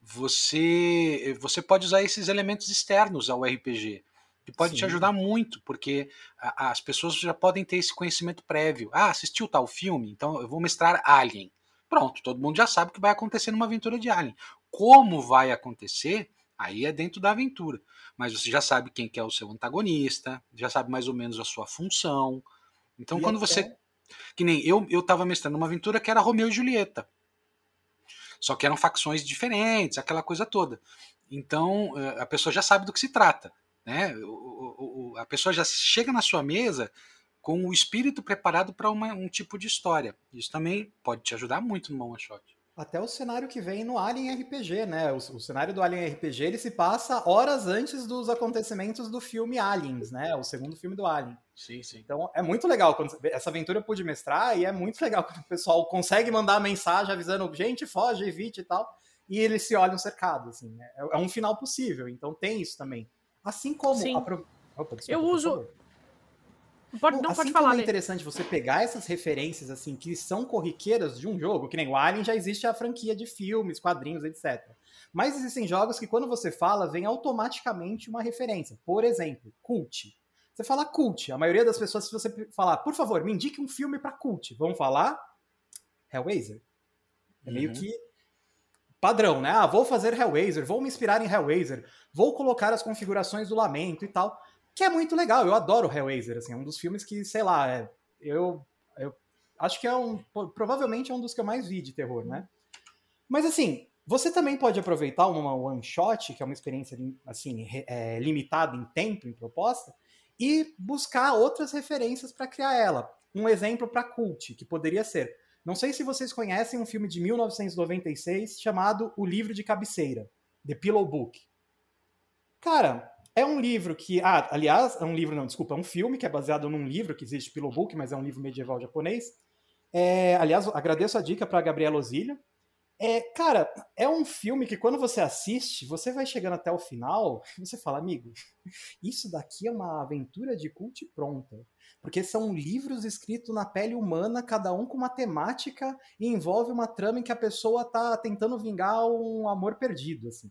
você você pode usar esses elementos externos ao RPG que pode Sim. te ajudar muito, porque a, as pessoas já podem ter esse conhecimento prévio. Ah, assistiu tal filme, então eu vou mestrar Alien. Pronto, todo mundo já sabe o que vai acontecer numa aventura de Alien. Como vai acontecer, aí é dentro da aventura. Mas você já sabe quem que é o seu antagonista, já sabe mais ou menos a sua função. Então, e quando até... você. Que nem eu, eu tava mestrando uma aventura que era Romeu e Julieta. Só que eram facções diferentes, aquela coisa toda. Então eh, a pessoa já sabe do que se trata. Né? O, o, a pessoa já chega na sua mesa com o espírito preparado para um tipo de história. Isso também pode te ajudar muito no one shot. Até o cenário que vem no Alien RPG, né? O, o, cenário do Alien RPG ele se passa horas antes dos acontecimentos do filme Aliens, né? O segundo filme do Alien. Sim, sim. Então é muito legal quando essa aventura eu pude mestrar e é muito legal quando o pessoal consegue mandar mensagem avisando gente foge, evite e tal, e eles se olham cercados, assim. Né? É, é um final possível. Então tem isso também. Assim como sim. Pro... Opa, desculpa, eu uso Pode, não, assim pode falar. É interessante você pegar essas referências assim que são corriqueiras de um jogo, que nem o Alien já existe a franquia de filmes, quadrinhos, etc. Mas existem jogos que quando você fala vem automaticamente uma referência. Por exemplo, Cult. Você fala Cult, a maioria das pessoas se você falar, por favor, me indique um filme para Cult, vão falar Hellraiser. É meio uhum. que padrão, né? Ah, vou fazer Hellraiser, vou me inspirar em Hellraiser, vou colocar as configurações do lamento e tal que é muito legal. Eu adoro Hellraiser, assim, é um dos filmes que, sei lá, é, eu, eu acho que é um, provavelmente é um dos que eu mais vi de terror, né? Mas assim, Você também pode aproveitar uma one shot, que é uma experiência assim é, limitada em tempo, em proposta, e buscar outras referências para criar ela. Um exemplo para cult, que poderia ser. Não sei se vocês conhecem um filme de 1996 chamado O Livro de Cabeceira, The Pillow Book. Cara, é um livro que. Ah, aliás, é um livro, não, desculpa, é um filme que é baseado num livro que existe, Pillow Book, mas é um livro medieval japonês. É, aliás, agradeço a dica para Gabriela Osílio. É, cara, é um filme que quando você assiste, você vai chegando até o final e você fala, amigo, isso daqui é uma aventura de cult pronta. Porque são livros escritos na pele humana, cada um com uma temática e envolve uma trama em que a pessoa tá tentando vingar um amor perdido, assim.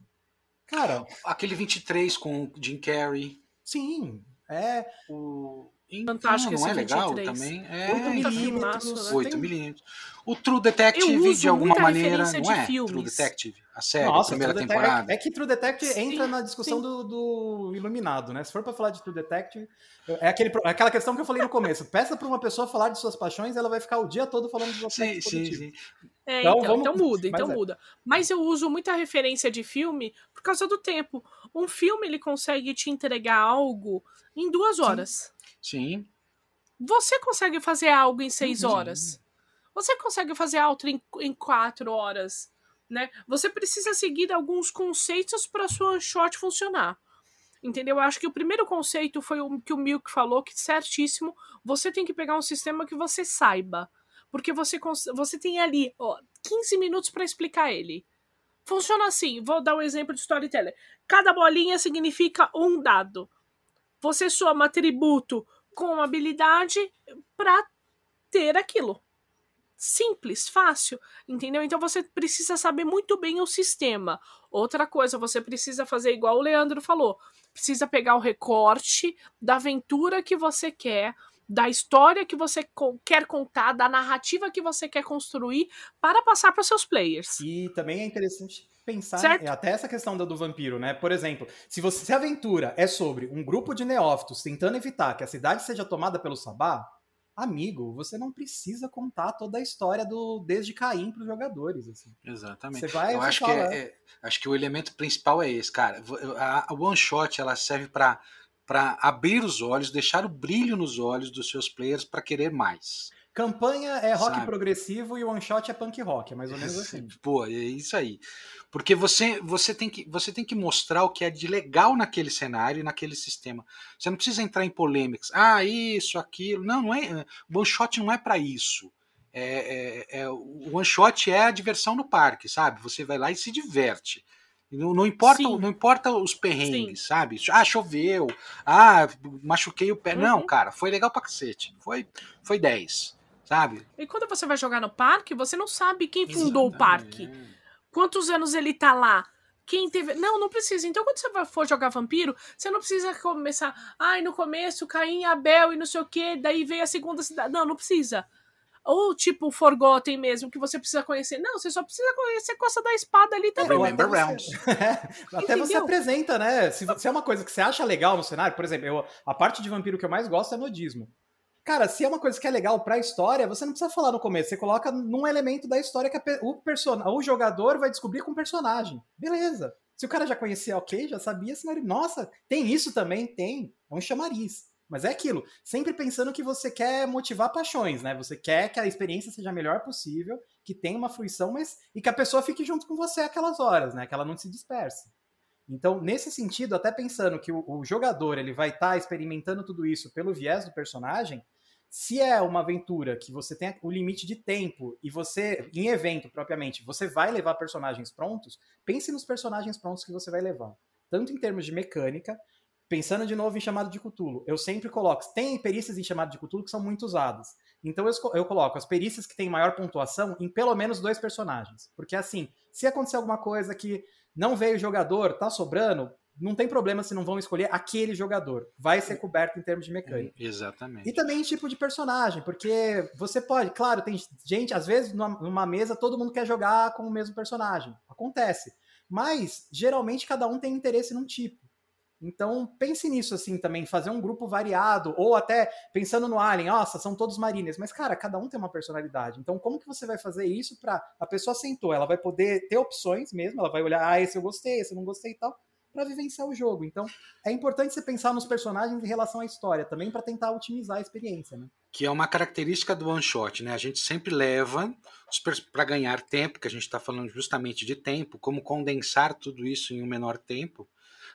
Cara. Aquele 23 com Jim Carrey. Sim. É. O Fantástico não, não é legal também? É, 8 milímetros. 8 milímetros. O True Detective, de alguma maneira, não é? Filmes. True Detective, a série, Nossa, a primeira temporada. É, é, que True Detective sim, entra na discussão do, do, Iluminado, né? Se for para falar de True Detective, é, aquele, é aquela questão que eu falei no começo. Peça para uma pessoa falar de suas paixões, ela vai ficar o dia todo falando de suas sim, sim, sim. É, então, então, vamos... então muda, então Mas muda. É. Mas eu uso muita referência de filme por causa do tempo. Um filme, ele consegue te entregar algo em duas horas. Sim. Você consegue fazer algo em seis uhum. horas. Você consegue fazer algo em, em quatro horas. Né? Você precisa seguir alguns conceitos para sua short funcionar. Entendeu? Eu acho que o primeiro conceito foi o que o Milk falou, que certíssimo. Você tem que pegar um sistema que você saiba. Porque você, você tem ali ó, 15 minutos para explicar ele. Funciona assim, vou dar um exemplo de storyteller. Cada bolinha significa um dado. Você soma atributo com habilidade para ter aquilo. Simples, fácil, entendeu? Então você precisa saber muito bem o sistema. Outra coisa, você precisa fazer igual o Leandro falou. Precisa pegar o recorte da aventura que você quer, da história que você quer contar, da narrativa que você quer construir para passar para seus players. E também é interessante pensar certo? até essa questão do, do vampiro, né? Por exemplo, se você se a aventura é sobre um grupo de neófitos tentando evitar que a cidade seja tomada pelo Sabá, amigo, você não precisa contar toda a história do desde Caim para os jogadores. Assim. Exatamente. Você vai, Eu acho que, é, é, acho que o elemento principal é esse, cara. A, a one shot ela serve para para abrir os olhos, deixar o brilho nos olhos dos seus players para querer mais. Campanha é rock Sabe? progressivo e one shot é punk rock, é mais ou menos assim. Pô, é isso aí. Porque você, você, tem que, você tem que mostrar o que é de legal naquele cenário e naquele sistema. Você não precisa entrar em polêmicas. Ah, isso, aquilo. Não, não é. O one shot não é para isso. É, é, é, o one shot é a diversão no parque, sabe? Você vai lá e se diverte. Não, não, importa, não importa os perrengues, Sim. sabe? Ah, choveu. Ah, machuquei o pé. Uhum. Não, cara, foi legal pra cacete. Foi, foi 10, sabe? E quando você vai jogar no parque, você não sabe quem fundou Exatamente. o parque. Quantos anos ele tá lá? Quem teve. Não, não precisa. Então, quando você for jogar vampiro, você não precisa começar. Ai, no começo, Caim, Abel e não sei o quê, daí veio a segunda cidade. Não, não precisa. Ou tipo Forgotten mesmo, que você precisa conhecer. Não, você só precisa conhecer a Costa da Espada ali também. Remember Realms. até você apresenta, né? Se, se, é uma coisa que você acha legal no cenário, por exemplo, eu, a parte de vampiro que eu mais gosto é nodismo. Cara, se é uma coisa que é legal pra história, você não precisa falar no começo. Você coloca num elemento da história que a, o, person, o jogador vai descobrir com o personagem. Beleza. Se o cara já conhecia, ok, já sabia, senão ele, nossa, tem isso também? Tem. É um chamariz. Mas é aquilo, sempre pensando que você quer motivar paixões, né? Você quer que a experiência seja a melhor possível, que tenha uma fruição, mas e que a pessoa fique junto com você aquelas horas, né? Que ela não se disperse. Então, nesse sentido, até pensando que o, o jogador ele vai estar tá experimentando tudo isso pelo viés do personagem, se é uma aventura que você tem o limite de tempo e você, em evento propriamente, você vai levar personagens prontos, pense nos personagens prontos que você vai levar. Tanto em termos de mecânica, pensando de novo em chamado de Cthulhu, eu sempre coloco, tem perícias em chamado de Cthulhu que são muito usadas. Então eu, eu coloco as perícias que têm maior pontuação em pelo menos dois personagens. Porque assim, se acontecer alguma coisa que não veio o jogador, tá sobrando, não tem problema se não vão escolher aquele jogador. Vai ser coberto em termos de mecânica. Exatamente. E também tipo de personagem, porque você pode, claro, tem gente, às vezes numa mesa todo mundo quer jogar com o mesmo personagem. Acontece. Mas geralmente cada um tem interesse num tipo. Então, pense nisso, assim, também, fazer um grupo variado, ou até pensando no Alien, nossa, são todos marines, mas, cara, cada um tem uma personalidade. Então, como que você vai fazer isso para a pessoa sentou, ela vai poder ter opções mesmo, ela vai olhar, ah, esse eu gostei, esse eu não gostei e tal, para vivenciar o jogo. Então, é importante você pensar nos personagens em relação à história também para tentar otimizar a experiência, né? Que é uma característica do one shot, né? A gente sempre leva para ganhar tempo, que a gente está falando justamente de tempo, como condensar tudo isso em um menor tempo.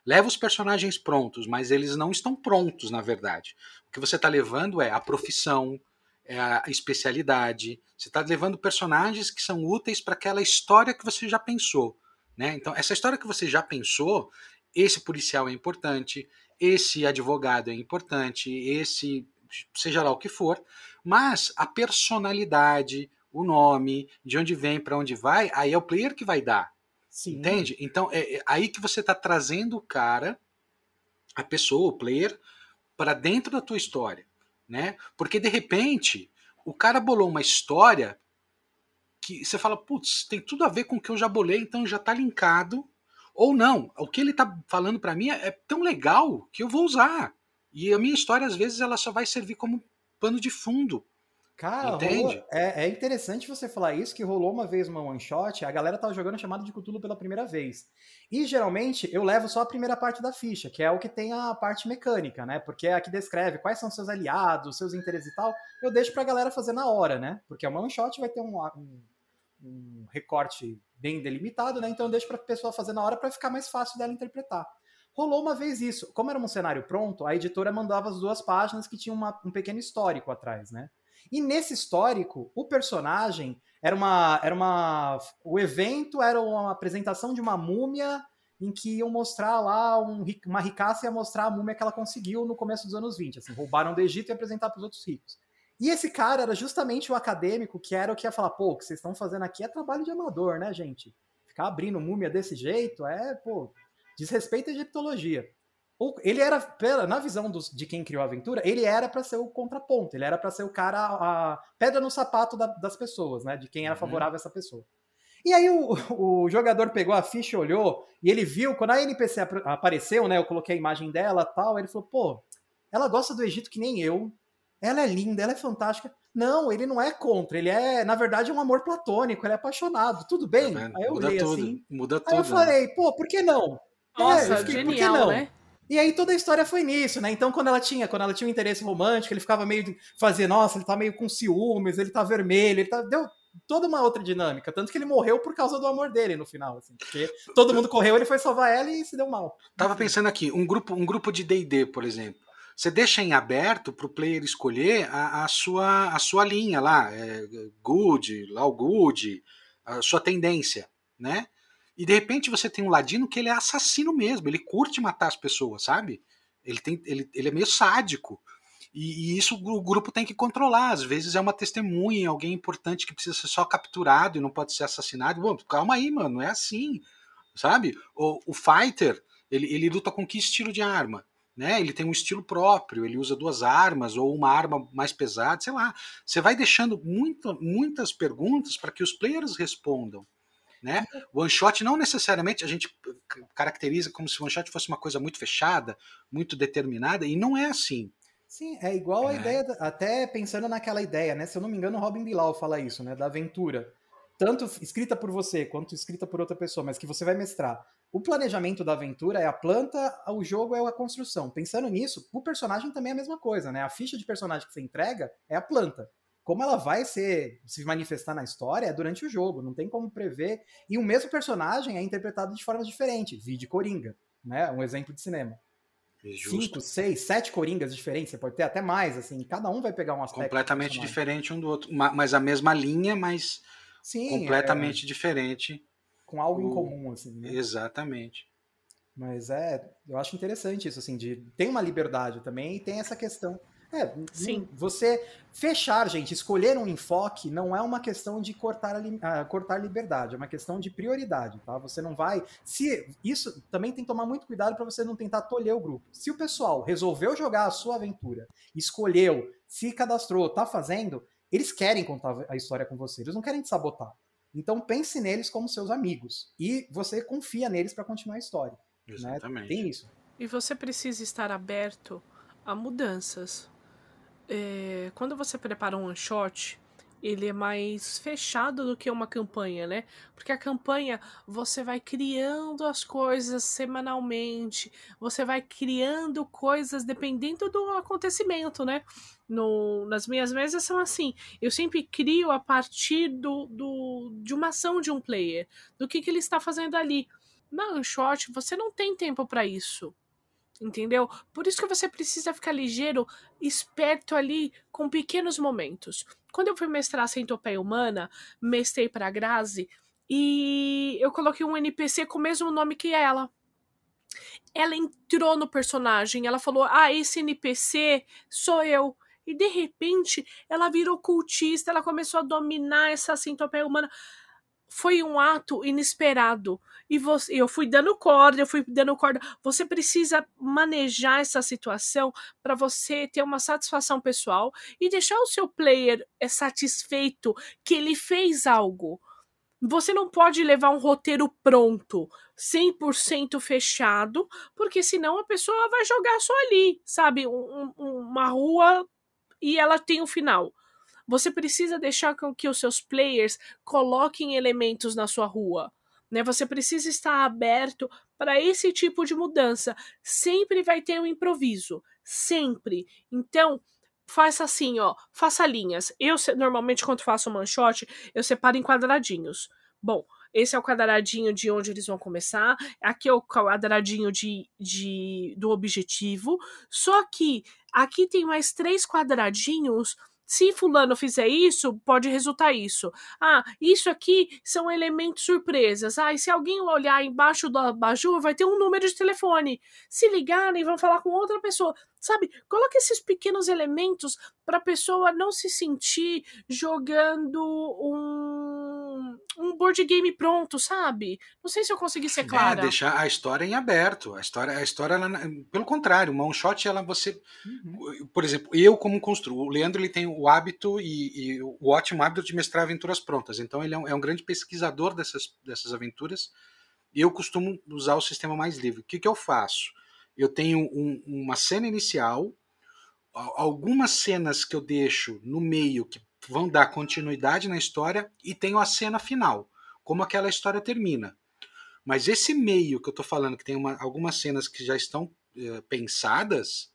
Leva os personagens prontos, mas eles não estão prontos, na verdade. O que você está levando é a profissão, é a especialidade. Você está levando personagens que são úteis para aquela história que você já pensou. Né? Então, essa história que você já pensou, esse policial é importante, esse advogado é importante, esse seja lá o que for, mas a personalidade, o nome, de onde vem, para onde vai, aí é o player que vai dar. Sim. Entende? Então é, é aí que você está trazendo o cara, a pessoa, o player, para dentro da tua história, né? Porque de repente o cara bolou uma história que você fala, putz, tem tudo a ver com o que eu já bolei, então já está linkado. Ou não, o que ele está falando para mim é, é tão legal que eu vou usar. E a minha história, às vezes, ela só vai servir como pano de fundo. Cara, rolou, é, é, interessante você falar isso, que rolou uma vez uma one shot, a galera tava jogando chamado de Cthulhu pela primeira vez. E geralmente eu levo só a primeira parte da ficha, que é o que tem a parte mecânica, né? Porque é a que descreve quais são seus aliados, seus interesses e tal. Eu deixo pra galera fazer na hora, né? Porque a one shot vai ter um, um, um recorte bem delimitado, né? Então eu deixo pra pessoa fazer na hora para ficar mais fácil dela interpretar. Rolou uma vez isso. Como era um cenário pronto, a editora mandava as duas páginas que tinham uma, um pequeno histórico atrás, né? E nesse histórico, o personagem era uma. Era uma o evento era uma apresentação de uma múmia em que iam mostrar lá um, uma ricaça ia mostrar a múmia que ela conseguiu no começo dos anos 20. Assim, roubaram do Egito e apresentar para os outros ricos. E esse cara era justamente o acadêmico que era o que ia falar, pô, o que vocês estão fazendo aqui é trabalho de amador, né, gente? Ficar abrindo múmia desse jeito é, pô, desrespeito à egiptologia ele era, na visão dos, de quem criou a aventura, ele era para ser o contraponto, ele era para ser o cara, a pedra no sapato da, das pessoas, né? De quem era uhum. favorável a essa pessoa. E aí o, o, jogador pegou a ficha, olhou e ele viu quando a NPC apareceu, né? Eu coloquei a imagem dela, tal. Ele falou, pô, ela gosta do Egito que nem eu. Ela é linda, ela é fantástica. Não, ele não é contra, ele é, na verdade, um amor platônico, ele é apaixonado. Tudo bem? Tá aí eu Muda li tudo. assim. Muda tudo. Aí eu falei, pô, por que não? Nossa, é, fiquei, genial, né? E aí toda a história foi nisso, né? Então, quando ela tinha, quando ela tinha um interesse romântico, ele ficava meio de fazer, nossa, ele tá meio com ciúmes, ele tá vermelho, ele tá. Deu toda uma outra dinâmica. Tanto que ele morreu por causa do amor dele no final, assim. Porque todo mundo correu, ele foi salvar ela e se deu mal. Tava pensando aqui, um grupo, um grupo de DD, por exemplo. Você deixa em aberto para o player escolher a, a, sua, a sua linha lá, é, good, o good, a sua tendência, né? E de repente você tem um ladino que ele é assassino mesmo, ele curte matar as pessoas, sabe? Ele, tem, ele, ele é meio sádico. E, e, isso o grupo tem que controlar. Às vezes é uma testemunha, alguém importante que precisa ser só capturado e não pode ser assassinado. Bom, calma aí, mano, não é assim, sabe? O, o fighter, ele, ele luta com que estilo de arma? Né? Ele tem um estilo próprio, ele usa duas armas ou uma arma mais pesada, sei lá. Você vai deixando muito, muitas perguntas para que os players respondam. Né? O one shot não necessariamente a gente caracteriza como se o one shot fosse uma coisa muito fechada, muito determinada, e não é assim. Sim, é igual a é. ideia, até pensando naquela ideia, né? Se eu não me engano, Robin Bilal fala isso, né? Da aventura. Tanto escrita por você quanto escrita por outra pessoa, mas que você vai mestrar. O planejamento da aventura é a planta, o jogo é a construção. Pensando nisso, o personagem também é a mesma coisa, né? A ficha de personagem que você entrega é a planta como ela vai ser se manifestar na história é durante o jogo, não tem como prever. E o mesmo personagem é interpretado de formas diferentes, vide Coringa, né? Um exemplo de cinema. Justo. Cinco, seis, sete coringas diferentes, você pode ter até mais, assim, cada um vai pegar um aspecto. Completamente diferente um do outro, mas a mesma linha, mas Sim, completamente é... diferente. Com algo o... em comum, assim. Né? Exatamente. Mas é, eu acho interessante isso, assim, de tem uma liberdade também e tem essa questão é, Sim. Você fechar, gente, escolher um enfoque não é uma questão de cortar, a, uh, cortar liberdade, é uma questão de prioridade, tá? Você não vai. Se isso também tem que tomar muito cuidado para você não tentar tolher o grupo. Se o pessoal resolveu jogar a sua aventura, escolheu, se cadastrou, tá fazendo, eles querem contar a história com você, eles não querem te sabotar. Então pense neles como seus amigos e você confia neles para continuar a história. Né? Exatamente. Né? Tem isso. e você precisa estar aberto a mudanças. É, quando você prepara um one shot, ele é mais fechado do que uma campanha, né? Porque a campanha você vai criando as coisas semanalmente, você vai criando coisas dependendo do acontecimento, né? No, nas minhas mesas são assim. Eu sempre crio a partir do, do, de uma ação de um player, do que, que ele está fazendo ali. Na Unshot, você não tem tempo para isso. Entendeu? Por isso que você precisa ficar ligeiro, esperto ali com pequenos momentos. Quando eu fui mestrar a Centopeia Humana, mestrei pra Grazi e eu coloquei um NPC com o mesmo nome que ela. Ela entrou no personagem, ela falou: Ah, esse NPC sou eu. E de repente ela virou cultista, ela começou a dominar essa centopeia humana foi um ato inesperado. E você, eu fui dando corda, eu fui dando corda. Você precisa manejar essa situação para você ter uma satisfação pessoal e deixar o seu player é satisfeito que ele fez algo. Você não pode levar um roteiro pronto, 100% fechado, porque senão a pessoa vai jogar só ali, sabe? Um, um, uma rua e ela tem um final. Você precisa deixar com que os seus players coloquem elementos na sua rua. Né? Você precisa estar aberto para esse tipo de mudança. Sempre vai ter um improviso. Sempre. Então, faça assim, ó. Faça linhas. Eu, normalmente, quando faço um manchote, eu separo em quadradinhos. Bom, esse é o quadradinho de onde eles vão começar. Aqui é o quadradinho de, de, do objetivo. Só que aqui tem mais três quadradinhos se fulano fizer isso, pode resultar isso. Ah, isso aqui são elementos surpresas. Ah, e se alguém olhar embaixo do abajur, vai ter um número de telefone. Se ligarem, vão falar com outra pessoa. Sabe? Coloque esses pequenos elementos para a pessoa não se sentir jogando um, um board game pronto, sabe? Não sei se eu consegui ser é, clara. É, deixar a história em aberto. A história, a história ela, pelo contrário, uma one shot, ela você. Uhum. Por exemplo, eu como construo, o Leandro ele tem o hábito e, e, o ótimo hábito de mestrar aventuras prontas. Então ele é um, é um grande pesquisador dessas, dessas aventuras. E eu costumo usar o sistema mais livre. O que, que eu faço? Eu tenho um, uma cena inicial, algumas cenas que eu deixo no meio que vão dar continuidade na história e tenho a cena final, como aquela história termina. Mas esse meio que eu estou falando, que tem uma, algumas cenas que já estão é, pensadas,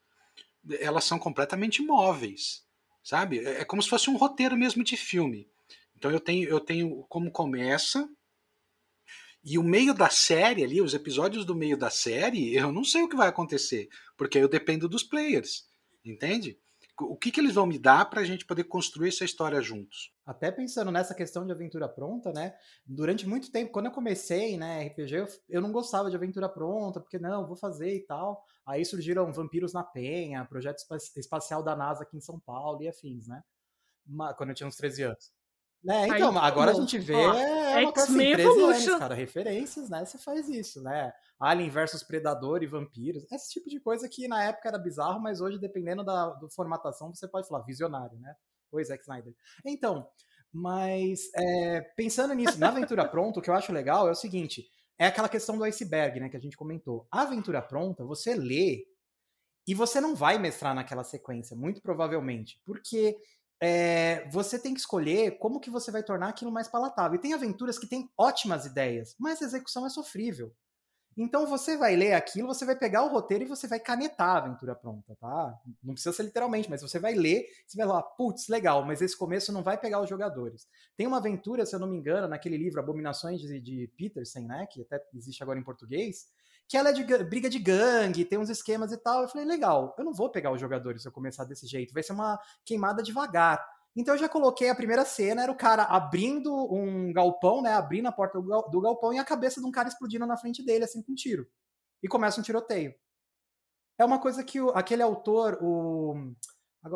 elas são completamente móveis, sabe? É, é como se fosse um roteiro mesmo de filme. Então eu tenho, eu tenho como começa e o meio da série ali, os episódios do meio da série, eu não sei o que vai acontecer, porque eu dependo dos players, entende? o que, que eles vão me dar para a gente poder construir essa história juntos. Até pensando nessa questão de aventura pronta, né? Durante muito tempo, quando eu comecei, né, RPG, eu, eu não gostava de aventura pronta, porque não, vou fazer e tal. Aí surgiram Vampiros na Penha, projeto espacial da NASA aqui em São Paulo e afins, né? Quando eu tinha uns 13 anos. Né? Então, Aí, agora a gente vê ó, é uma coisa assim, 13 anos, cara, referências, né? Você faz isso, né? Alien versus Predador e vampiros, esse tipo de coisa que na época era bizarro, mas hoje, dependendo da do formatação, você pode falar visionário, né? Oi, Zack Snyder. Então, mas é, pensando nisso, na Aventura Pronta, o que eu acho legal é o seguinte, é aquela questão do iceberg, né, que a gente comentou. A Aventura Pronta, você lê e você não vai mestrar naquela sequência, muito provavelmente, porque é, você tem que escolher como que você vai tornar aquilo mais palatável. E tem aventuras que têm ótimas ideias, mas a execução é sofrível. Então você vai ler aquilo, você vai pegar o roteiro e você vai canetar a aventura pronta, tá? Não precisa ser literalmente, mas você vai ler, você vai falar, putz, legal, mas esse começo não vai pegar os jogadores. Tem uma aventura, se eu não me engano, naquele livro Abominações de, de Peterson, né? Que até existe agora em português, que ela é de briga de gangue, tem uns esquemas e tal. Eu falei, legal, eu não vou pegar os jogadores se eu começar desse jeito, vai ser uma queimada devagar. Então eu já coloquei a primeira cena, era o cara abrindo um galpão, né? Abrindo a porta do galpão e a cabeça de um cara explodindo na frente dele, assim, com um tiro. E começa um tiroteio. É uma coisa que o, aquele autor, o,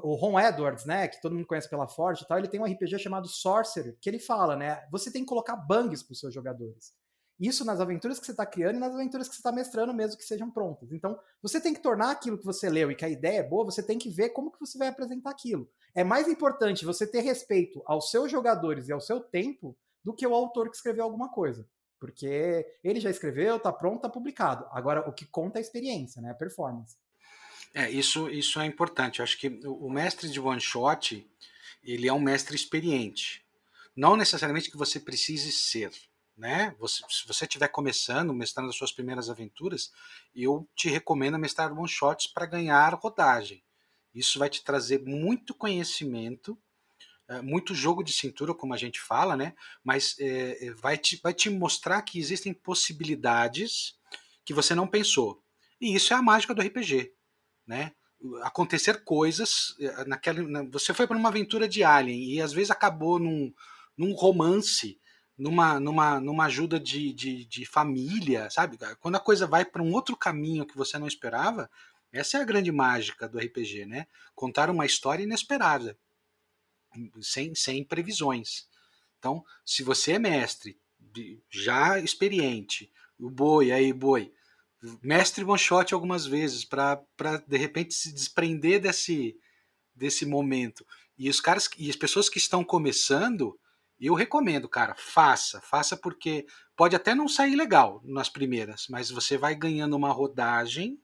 o Ron Edwards, né? Que todo mundo conhece pela Forge e tal, ele tem um RPG chamado Sorcerer, que ele fala, né? Você tem que colocar bangs para os seus jogadores. Isso nas aventuras que você está criando e nas aventuras que você está mestrando, mesmo que sejam prontas. Então, você tem que tornar aquilo que você leu e que a ideia é boa, você tem que ver como que você vai apresentar aquilo. É mais importante você ter respeito aos seus jogadores e ao seu tempo do que o autor que escreveu alguma coisa. Porque ele já escreveu, tá pronto, tá publicado. Agora, o que conta é a experiência, né? A performance. É, isso, isso é importante. Eu acho que o mestre de one shot, ele é um mestre experiente. Não necessariamente que você precise ser, né? Você, se você estiver começando, mestrando as suas primeiras aventuras, eu te recomendo mestrar one shots para ganhar rodagem. Isso vai te trazer muito conhecimento, é, muito jogo de cintura, como a gente fala, né? Mas é, vai, te, vai te mostrar que existem possibilidades que você não pensou. E isso é a mágica do RPG né? Acontecer coisas eh, naquela. Você foi para uma aventura de Alien e às vezes acabou num, num romance, numa, numa, numa ajuda de, de, de família, sabe? Quando a coisa vai para um outro caminho que você não esperava, essa é a grande mágica do RPG, né? Contar uma história inesperada, sem, sem previsões. Então, se você é mestre, já experiente, o boi, aí, boi, mestre one shot algumas vezes para de repente se desprender desse desse momento. E os caras e as pessoas que estão começando, eu recomendo, cara, faça, faça porque pode até não sair legal nas primeiras, mas você vai ganhando uma rodagem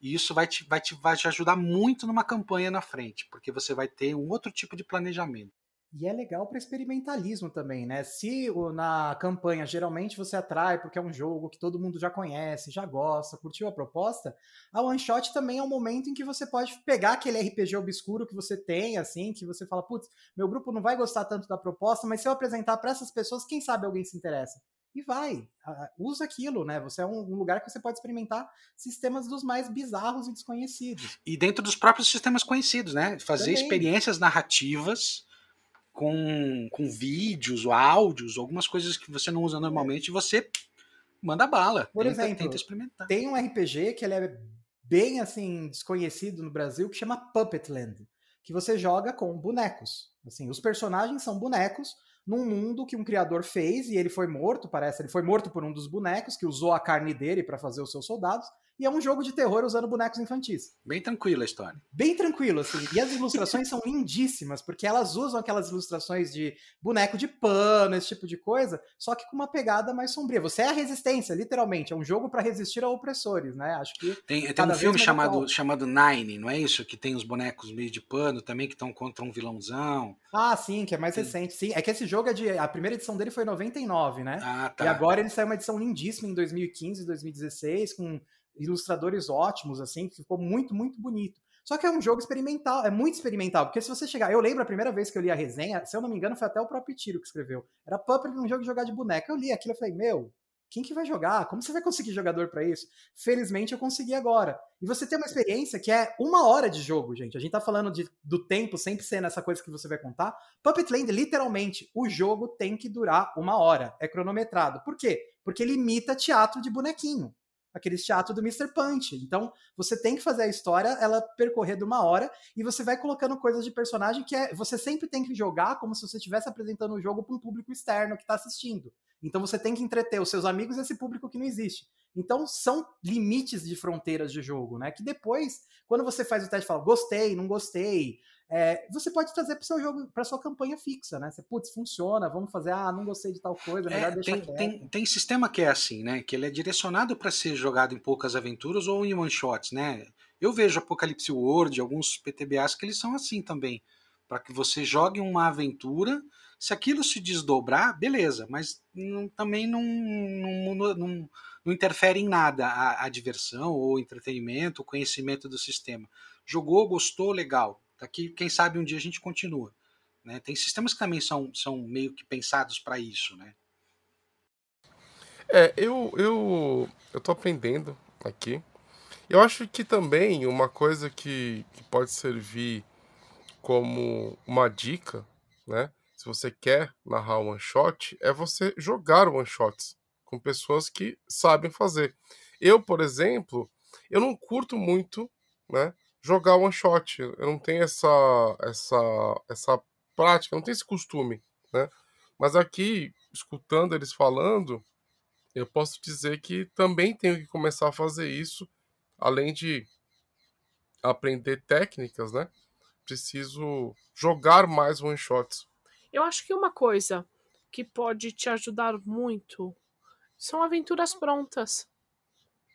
e isso vai te, vai te, vai te ajudar muito numa campanha na frente, porque você vai ter um outro tipo de planejamento. E é legal para experimentalismo também, né? Se na campanha geralmente você atrai porque é um jogo que todo mundo já conhece, já gosta, curtiu a proposta, a one shot também é um momento em que você pode pegar aquele RPG obscuro que você tem, assim, que você fala, putz, meu grupo não vai gostar tanto da proposta, mas se eu apresentar para essas pessoas, quem sabe alguém se interessa. E vai, usa aquilo, né? Você é um, lugar que você pode experimentar sistemas dos mais bizarros e desconhecidos. E dentro dos próprios sistemas conhecidos, né? Fazer também. experiências narrativas com, com vídeos ou áudios, algumas coisas que você não usa normalmente, você manda bala. Por tenta, exemplo, tenta experimentar. tem um RPG que ele é bem assim desconhecido no Brasil que chama Puppetland, que você joga com bonecos. Assim, os personagens são bonecos num mundo que um criador fez e ele foi morto, parece, ele foi morto por um dos bonecos que usou a carne dele para fazer os seus soldados e é um jogo de terror usando bonecos infantis. Bem tranquila a história. Bem tranquilo, assim. E as ilustrações são lindíssimas, porque elas usam aquelas ilustrações de boneco de pano, esse tipo de coisa, só que com uma pegada mais sombria. Você é a resistência, literalmente. É um jogo para resistir a opressores, né? Acho que. Tem, tem um filme chamado, chamado Nine, não é isso? Que tem os bonecos meio de pano também, que estão contra um vilãozão. Ah, sim, que é mais sim. recente. Sim, é que esse jogo é de. A primeira edição dele foi em 99, né? Ah, tá. E agora ele saiu uma edição lindíssima em 2015, 2016, com ilustradores ótimos, assim, ficou muito, muito bonito. Só que é um jogo experimental, é muito experimental, porque se você chegar. Eu lembro a primeira vez que eu li a resenha, se eu não me engano, foi até o próprio Tiro que escreveu. Era Puppet, um jogo de jogar de boneca. Eu li aquilo e falei, meu, quem que vai jogar? Como você vai conseguir jogador para isso? Felizmente eu consegui agora. E você tem uma experiência que é uma hora de jogo, gente. A gente tá falando de, do tempo sempre ser nessa coisa que você vai contar. Puppet Land, literalmente, o jogo tem que durar uma hora. É cronometrado. Por quê? Porque ele imita teatro de bonequinho aquele teatro do Mr. Punch. Então, você tem que fazer a história ela percorrer de uma hora e você vai colocando coisas de personagem que é, você sempre tem que jogar como se você estivesse apresentando o jogo para um público externo que está assistindo. Então, você tem que entreter os seus amigos e esse público que não existe. Então, são limites de fronteiras de jogo, né? Que depois, quando você faz o teste fala, gostei, não gostei, é, você pode trazer para o seu jogo, para sua campanha fixa, né? Você, putz, funciona, vamos fazer, ah, não gostei de tal coisa, é, melhor é, deixar tem, tem, tem, sistema que é assim, né? Que ele é direcionado para ser jogado em poucas aventuras ou em one shots, né? Eu vejo Apocalipse World, alguns PTBAs que eles são assim também, para que você jogue uma aventura, se aquilo se desdobrar, beleza, mas não, também não, não, não, não, interfere em nada a, a diversão ou entretenimento, o conhecimento do sistema. Jogou, gostou, legal Daqui, quem sabe um dia a gente continua. Né? Tem sistemas que também são, são meio que pensados para isso, né? É, eu, eu, eu tô aprendendo aqui. Eu acho que também uma coisa que, que pode servir como uma dica, né? Se você quer narrar one shot, é você jogar one shots com pessoas que sabem fazer. Eu, por exemplo, eu não curto muito, né? Jogar one shot. Eu não tenho essa essa essa prática, não tenho esse costume, né? Mas aqui, escutando eles falando, eu posso dizer que também tenho que começar a fazer isso, além de aprender técnicas, né? Preciso jogar mais one shots. Eu acho que uma coisa que pode te ajudar muito são aventuras prontas.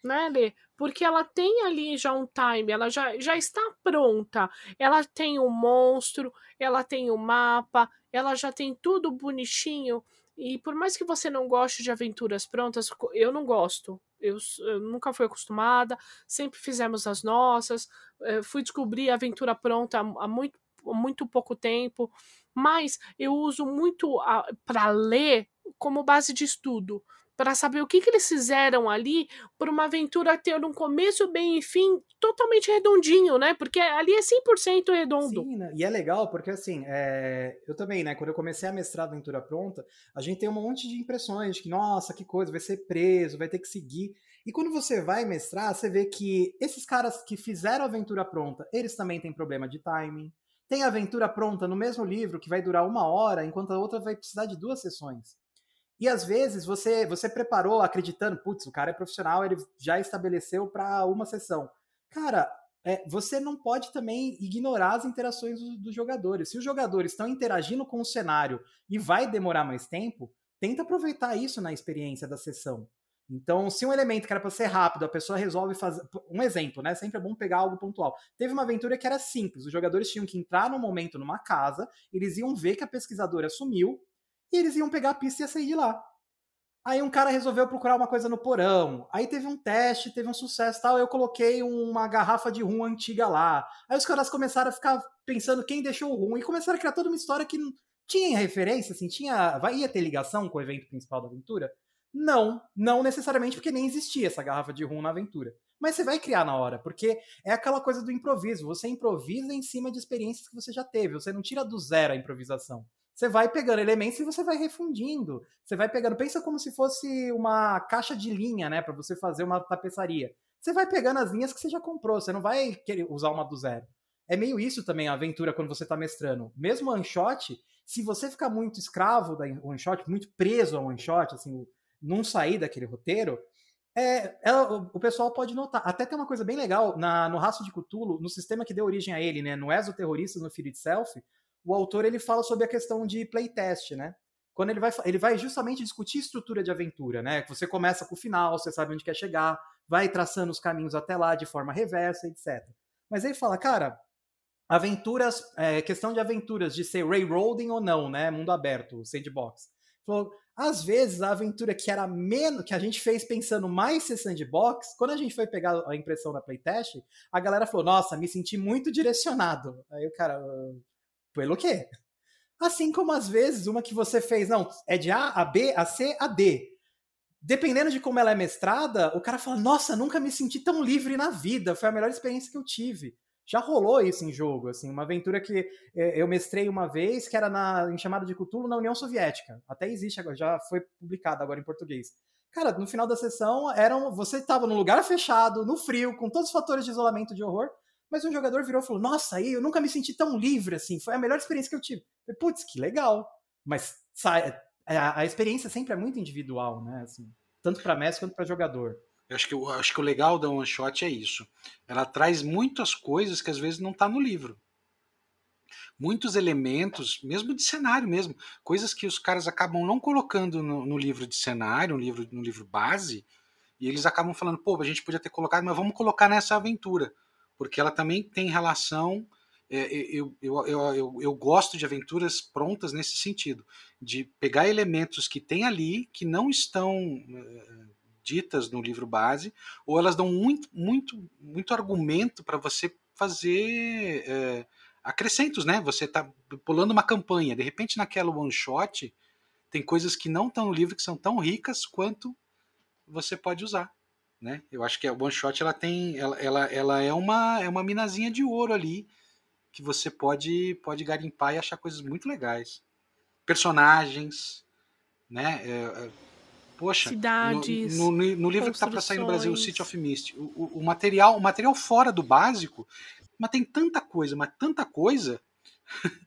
Né, Lê? Porque ela tem ali já um time, ela já, já está pronta. Ela tem o um monstro, ela tem o um mapa, ela já tem tudo bonitinho. E por mais que você não goste de aventuras prontas, eu não gosto. Eu, eu nunca fui acostumada, sempre fizemos as nossas. Eh, fui descobrir a aventura pronta há muito, muito pouco tempo, mas eu uso muito para ler como base de estudo para saber o que, que eles fizeram ali por uma aventura ter um começo, bem e fim totalmente redondinho, né? Porque ali é 100% redondo. Sim, né? e é legal porque assim, é... eu também, né? Quando eu comecei a mestrar Aventura Pronta, a gente tem um monte de impressões de que, nossa, que coisa, vai ser preso, vai ter que seguir. E quando você vai mestrar, você vê que esses caras que fizeram Aventura Pronta, eles também têm problema de timing. Tem aventura pronta no mesmo livro que vai durar uma hora, enquanto a outra vai precisar de duas sessões. E às vezes você você preparou acreditando, putz, o cara é profissional, ele já estabeleceu para uma sessão. Cara, é, você não pode também ignorar as interações dos, dos jogadores. Se os jogadores estão interagindo com o cenário e vai demorar mais tempo, tenta aproveitar isso na experiência da sessão. Então, se um elemento que era para ser rápido, a pessoa resolve fazer. Um exemplo, né? Sempre é bom pegar algo pontual. Teve uma aventura que era simples: os jogadores tinham que entrar no momento numa casa, eles iam ver que a pesquisadora sumiu, e eles iam pegar a pista e ia sair de lá. Aí um cara resolveu procurar uma coisa no porão. Aí teve um teste, teve um sucesso tal. Eu coloquei uma garrafa de rum antiga lá. Aí os caras começaram a ficar pensando quem deixou o rum e começaram a criar toda uma história que tinha referência, assim, tinha. Ia ter ligação com o evento principal da aventura? Não, não necessariamente porque nem existia essa garrafa de rum na aventura. Mas você vai criar na hora, porque é aquela coisa do improviso. Você improvisa em cima de experiências que você já teve. Você não tira do zero a improvisação. Você vai pegando elementos e você vai refundindo. Você vai pegando, pensa como se fosse uma caixa de linha, né, para você fazer uma tapeçaria. Você vai pegando as linhas que você já comprou, você não vai querer usar uma do zero. É meio isso também a aventura quando você está mestrando. Mesmo one shot, se você ficar muito escravo da one shot, muito preso ao one shot, assim, não sair daquele roteiro, é, ela, o pessoal pode notar. Até tem uma coisa bem legal na, no Raço de Cthulhu, no sistema que deu origem a ele, né, no Exoterroristas, no Fear Itself, o autor ele fala sobre a questão de playtest, né? Quando ele vai, ele vai justamente discutir estrutura de aventura, né? Você começa com o final, você sabe onde quer chegar, vai traçando os caminhos até lá de forma reversa, etc. Mas ele fala, cara, aventuras, é, questão de aventuras, de ser railroading ou não, né? Mundo aberto, sandbox. Falou, às vezes a aventura que era menos, que a gente fez pensando mais ser sandbox, quando a gente foi pegar a impressão da playtest, a galera falou: "Nossa, me senti muito direcionado". Aí o cara, pelo quê? Assim como às vezes uma que você fez, não, é de A a B, a C a D. Dependendo de como ela é mestrada, o cara fala: "Nossa, nunca me senti tão livre na vida, foi a melhor experiência que eu tive". Já rolou isso em jogo, assim, uma aventura que é, eu mestrei uma vez, que era na, em chamada de Cthulhu na União Soviética. Até existe agora, já foi publicado agora em português. Cara, no final da sessão, eram, você estava num lugar fechado, no frio, com todos os fatores de isolamento de horror, mas um jogador virou e falou: Nossa, aí eu nunca me senti tão livre assim, foi a melhor experiência que eu tive. Putz, que legal. Mas a, a experiência sempre é muito individual, né? Assim, tanto para mestre quanto para jogador. Eu acho que, eu acho que o legal da One Shot é isso. Ela traz muitas coisas que às vezes não está no livro. Muitos elementos, mesmo de cenário mesmo, coisas que os caras acabam não colocando no, no livro de cenário, no livro, no livro base, e eles acabam falando, pô, a gente podia ter colocado, mas vamos colocar nessa aventura, porque ela também tem relação. É, eu, eu, eu, eu, gosto de aventuras prontas nesse sentido, de pegar elementos que tem ali, que não estão é, ditas no livro base, ou elas dão muito, muito, muito argumento para você fazer é, acrescentos, né? Você está pulando uma campanha, de repente naquela one shot tem coisas que não estão no livro que são tão ricas quanto você pode usar, né? Eu acho que a one shot ela tem, ela, ela, ela é uma é uma minazinha de ouro ali que você pode pode garimpar e achar coisas muito legais, personagens, né? É, é Poxa, cidades, no, no, no livro que está para sair no Brasil, o City of Mist, o, o, o, material, o material fora do básico, mas tem tanta coisa, mas tanta coisa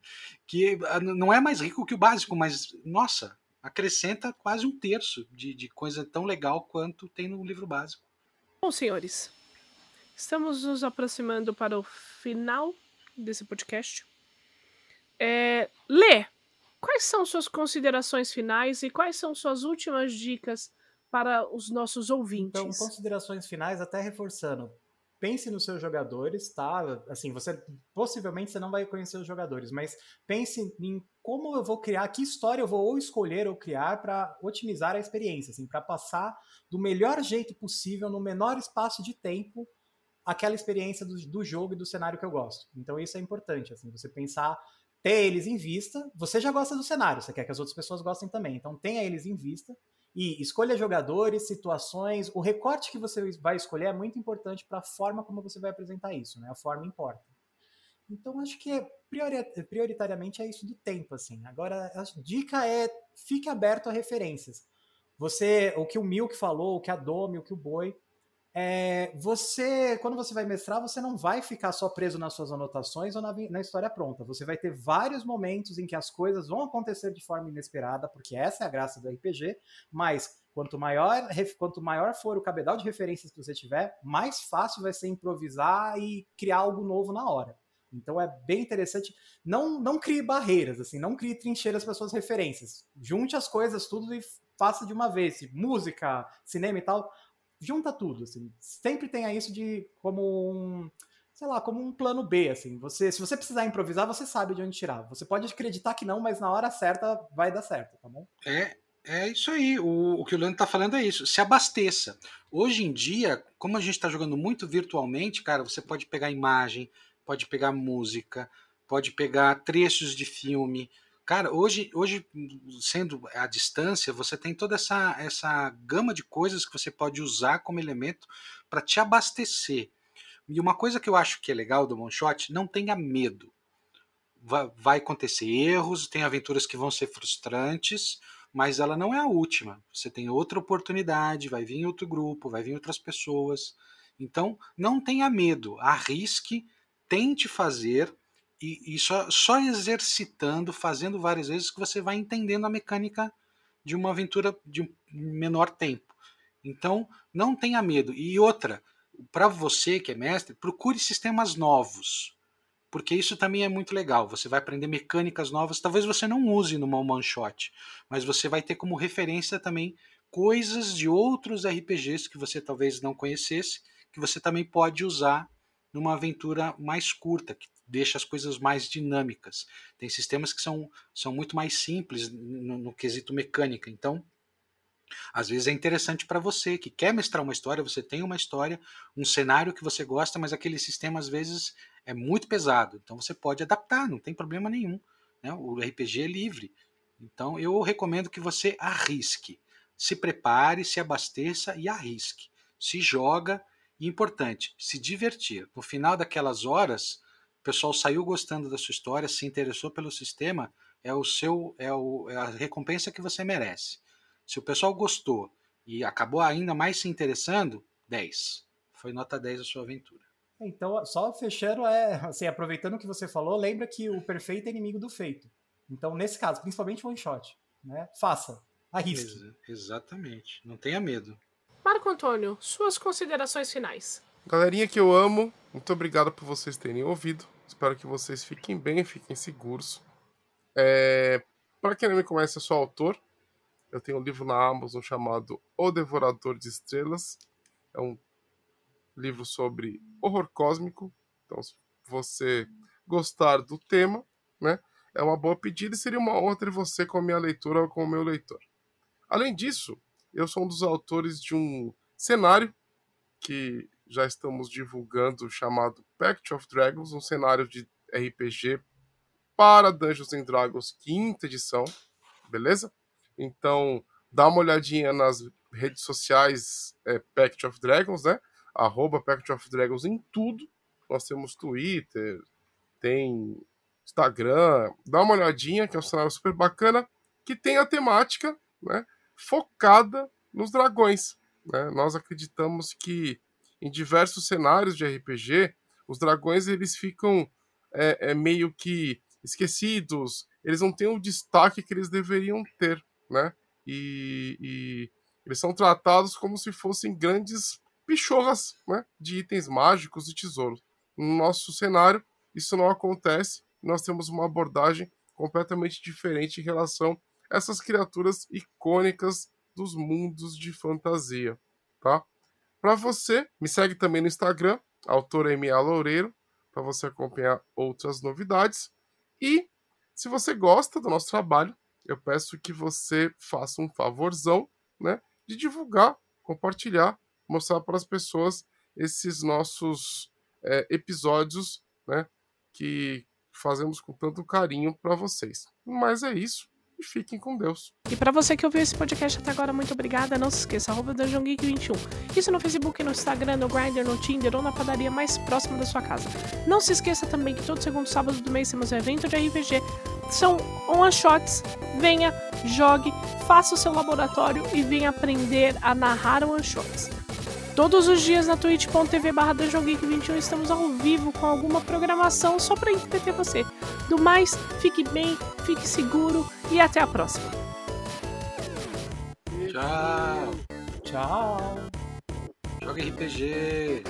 que ah, não é mais rico que o básico, mas nossa, acrescenta quase um terço de, de coisa tão legal quanto tem no livro básico. Bom, senhores, estamos nos aproximando para o final desse podcast. É, Lê, Quais são suas considerações finais e quais são suas últimas dicas para os nossos ouvintes. Então, considerações finais, até reforçando. Pense nos seus jogadores, tá? Assim, você possivelmente você não vai conhecer os jogadores, mas pense em como eu vou criar, que história eu vou ou escolher ou criar para otimizar a experiência, assim, para passar do melhor jeito possível, no menor espaço de tempo, aquela experiência do, do jogo e do cenário que eu gosto. Então isso é importante, assim, você pensar ter eles em vista. Você já gosta do cenário, você quer que as outras pessoas gostem também. Então tenha eles em vista e escolha jogadores, situações. O recorte que você vai escolher é muito importante para a forma como você vai apresentar isso, né? A forma importa. Então acho que prioritariamente é isso do tempo, assim. Agora a dica é fique aberto a referências. Você, o que o Milk falou, o que a Domi, o que o Boi, é, você, quando você vai mestrar, você não vai ficar só preso nas suas anotações ou na, na, história pronta. Você vai ter vários momentos em que as coisas vão acontecer de forma inesperada, porque essa é a graça do RPG, mas quanto maior, quanto maior for o cabedal de referências que você tiver, mais fácil vai ser improvisar e criar algo novo na hora. Então é bem interessante. Não, não crie barreiras, assim, não crie trincheiras para suas referências. Junte as coisas tudo e faça de uma vez. Música, cinema e tal junta tudo, assim. Sempre tenha isso de como um, sei lá, como um plano B, assim. Você, se você precisar improvisar, você sabe de onde tirar. Você pode acreditar que não, mas na hora certa vai dar certo, tá bom? É, é isso aí. O, o que o Leandro tá falando é isso. Se abasteça. Hoje em dia, como a gente está jogando muito virtualmente, cara, você pode pegar imagem, pode pegar música, pode pegar trechos de filme, Cara, hoje, hoje sendo à distância, você tem toda essa, essa gama de coisas que você pode usar como elemento para te abastecer. E uma coisa que eu acho que é legal do One Shot, não tenha medo. Vai, vai acontecer erros, tem aventuras que vão ser frustrantes, mas ela não é a última. Você tem outra oportunidade, vai vir outro grupo, vai vir outras pessoas. Então, não tenha medo, arrisque, tente fazer e, e só, só exercitando, fazendo várias vezes, que você vai entendendo a mecânica de uma aventura de menor tempo. Então, não tenha medo. E outra, para você que é mestre, procure sistemas novos, porque isso também é muito legal. Você vai aprender mecânicas novas. Talvez você não use numa one shot, mas você vai ter como referência também coisas de outros RPGs que você talvez não conhecesse, que você também pode usar numa aventura mais curta, que deixa as coisas mais dinâmicas. Tem sistemas que são, são muito mais simples no, no quesito mecânica. Então, às vezes é interessante para você que quer mestrar uma história, você tem uma história, um cenário que você gosta, mas aquele sistema às vezes é muito pesado. Então você pode adaptar, não tem problema nenhum. Né? O RPG é livre. Então eu recomendo que você arrisque. Se prepare, se abasteça e arrisque. Se joga e importante, se divertir. No final daquelas horas, pessoal saiu gostando da sua história, se interessou pelo sistema, é o seu é, o, é a recompensa que você merece. Se o pessoal gostou e acabou ainda mais se interessando, 10. Foi nota 10 a sua aventura. Então, só fechando, é, assim, aproveitando o que você falou, lembra que o perfeito é inimigo do feito. Então, nesse caso, principalmente one shot, né? Faça, arrisque. Ex exatamente, não tenha medo. Marco Antônio, suas considerações finais. Galerinha que eu amo, muito obrigado por vocês terem ouvido. Espero que vocês fiquem bem, fiquem seguros. É... Para quem não me conhece, eu sou autor. Eu tenho um livro na Amazon chamado O Devorador de Estrelas. É um livro sobre horror cósmico. Então, se você gostar do tema, né, é uma boa pedida e seria uma honra ter você com a minha leitura ou com o meu leitor. Além disso, eu sou um dos autores de um cenário que já estamos divulgando chamado Pact of Dragons, um cenário de RPG para Dungeons and Dragons quinta edição, beleza? Então, dá uma olhadinha nas redes sociais é, Pact of Dragons, né? Arroba Pact of Dragons em tudo. Nós temos Twitter, tem Instagram. Dá uma olhadinha, que é um cenário super bacana, que tem a temática, né? focada nos dragões. Né? Nós acreditamos que em diversos cenários de RPG, os dragões eles ficam é, é, meio que esquecidos, eles não têm o destaque que eles deveriam ter, né? E, e eles são tratados como se fossem grandes pichorras né? de itens mágicos e tesouros. No nosso cenário, isso não acontece. Nós temos uma abordagem completamente diferente em relação a essas criaturas icônicas dos mundos de fantasia, tá? Para você, me segue também no Instagram, autor MA Loureiro, para você acompanhar outras novidades. E se você gosta do nosso trabalho, eu peço que você faça um favorzão, né, de divulgar, compartilhar, mostrar para as pessoas esses nossos é, episódios, né, que fazemos com tanto carinho para vocês. Mas é isso e fiquem com Deus. E para você que ouviu esse podcast até agora, muito obrigada. Não se esqueça, arroba Dungeon Geek 21. Isso no Facebook, no Instagram, no Grindr, no Tinder ou na padaria mais próxima da sua casa. Não se esqueça também que todo segundo sábado do mês temos um evento de RPG. São one-shots. Venha, jogue, faça o seu laboratório e venha aprender a narrar one-shots. Todos os dias na twitch.tv barra 21 estamos ao vivo com alguma programação só para entreter você. Do mais, fique bem, fique seguro e até a próxima. Tchau. Tchau. Joga RPG.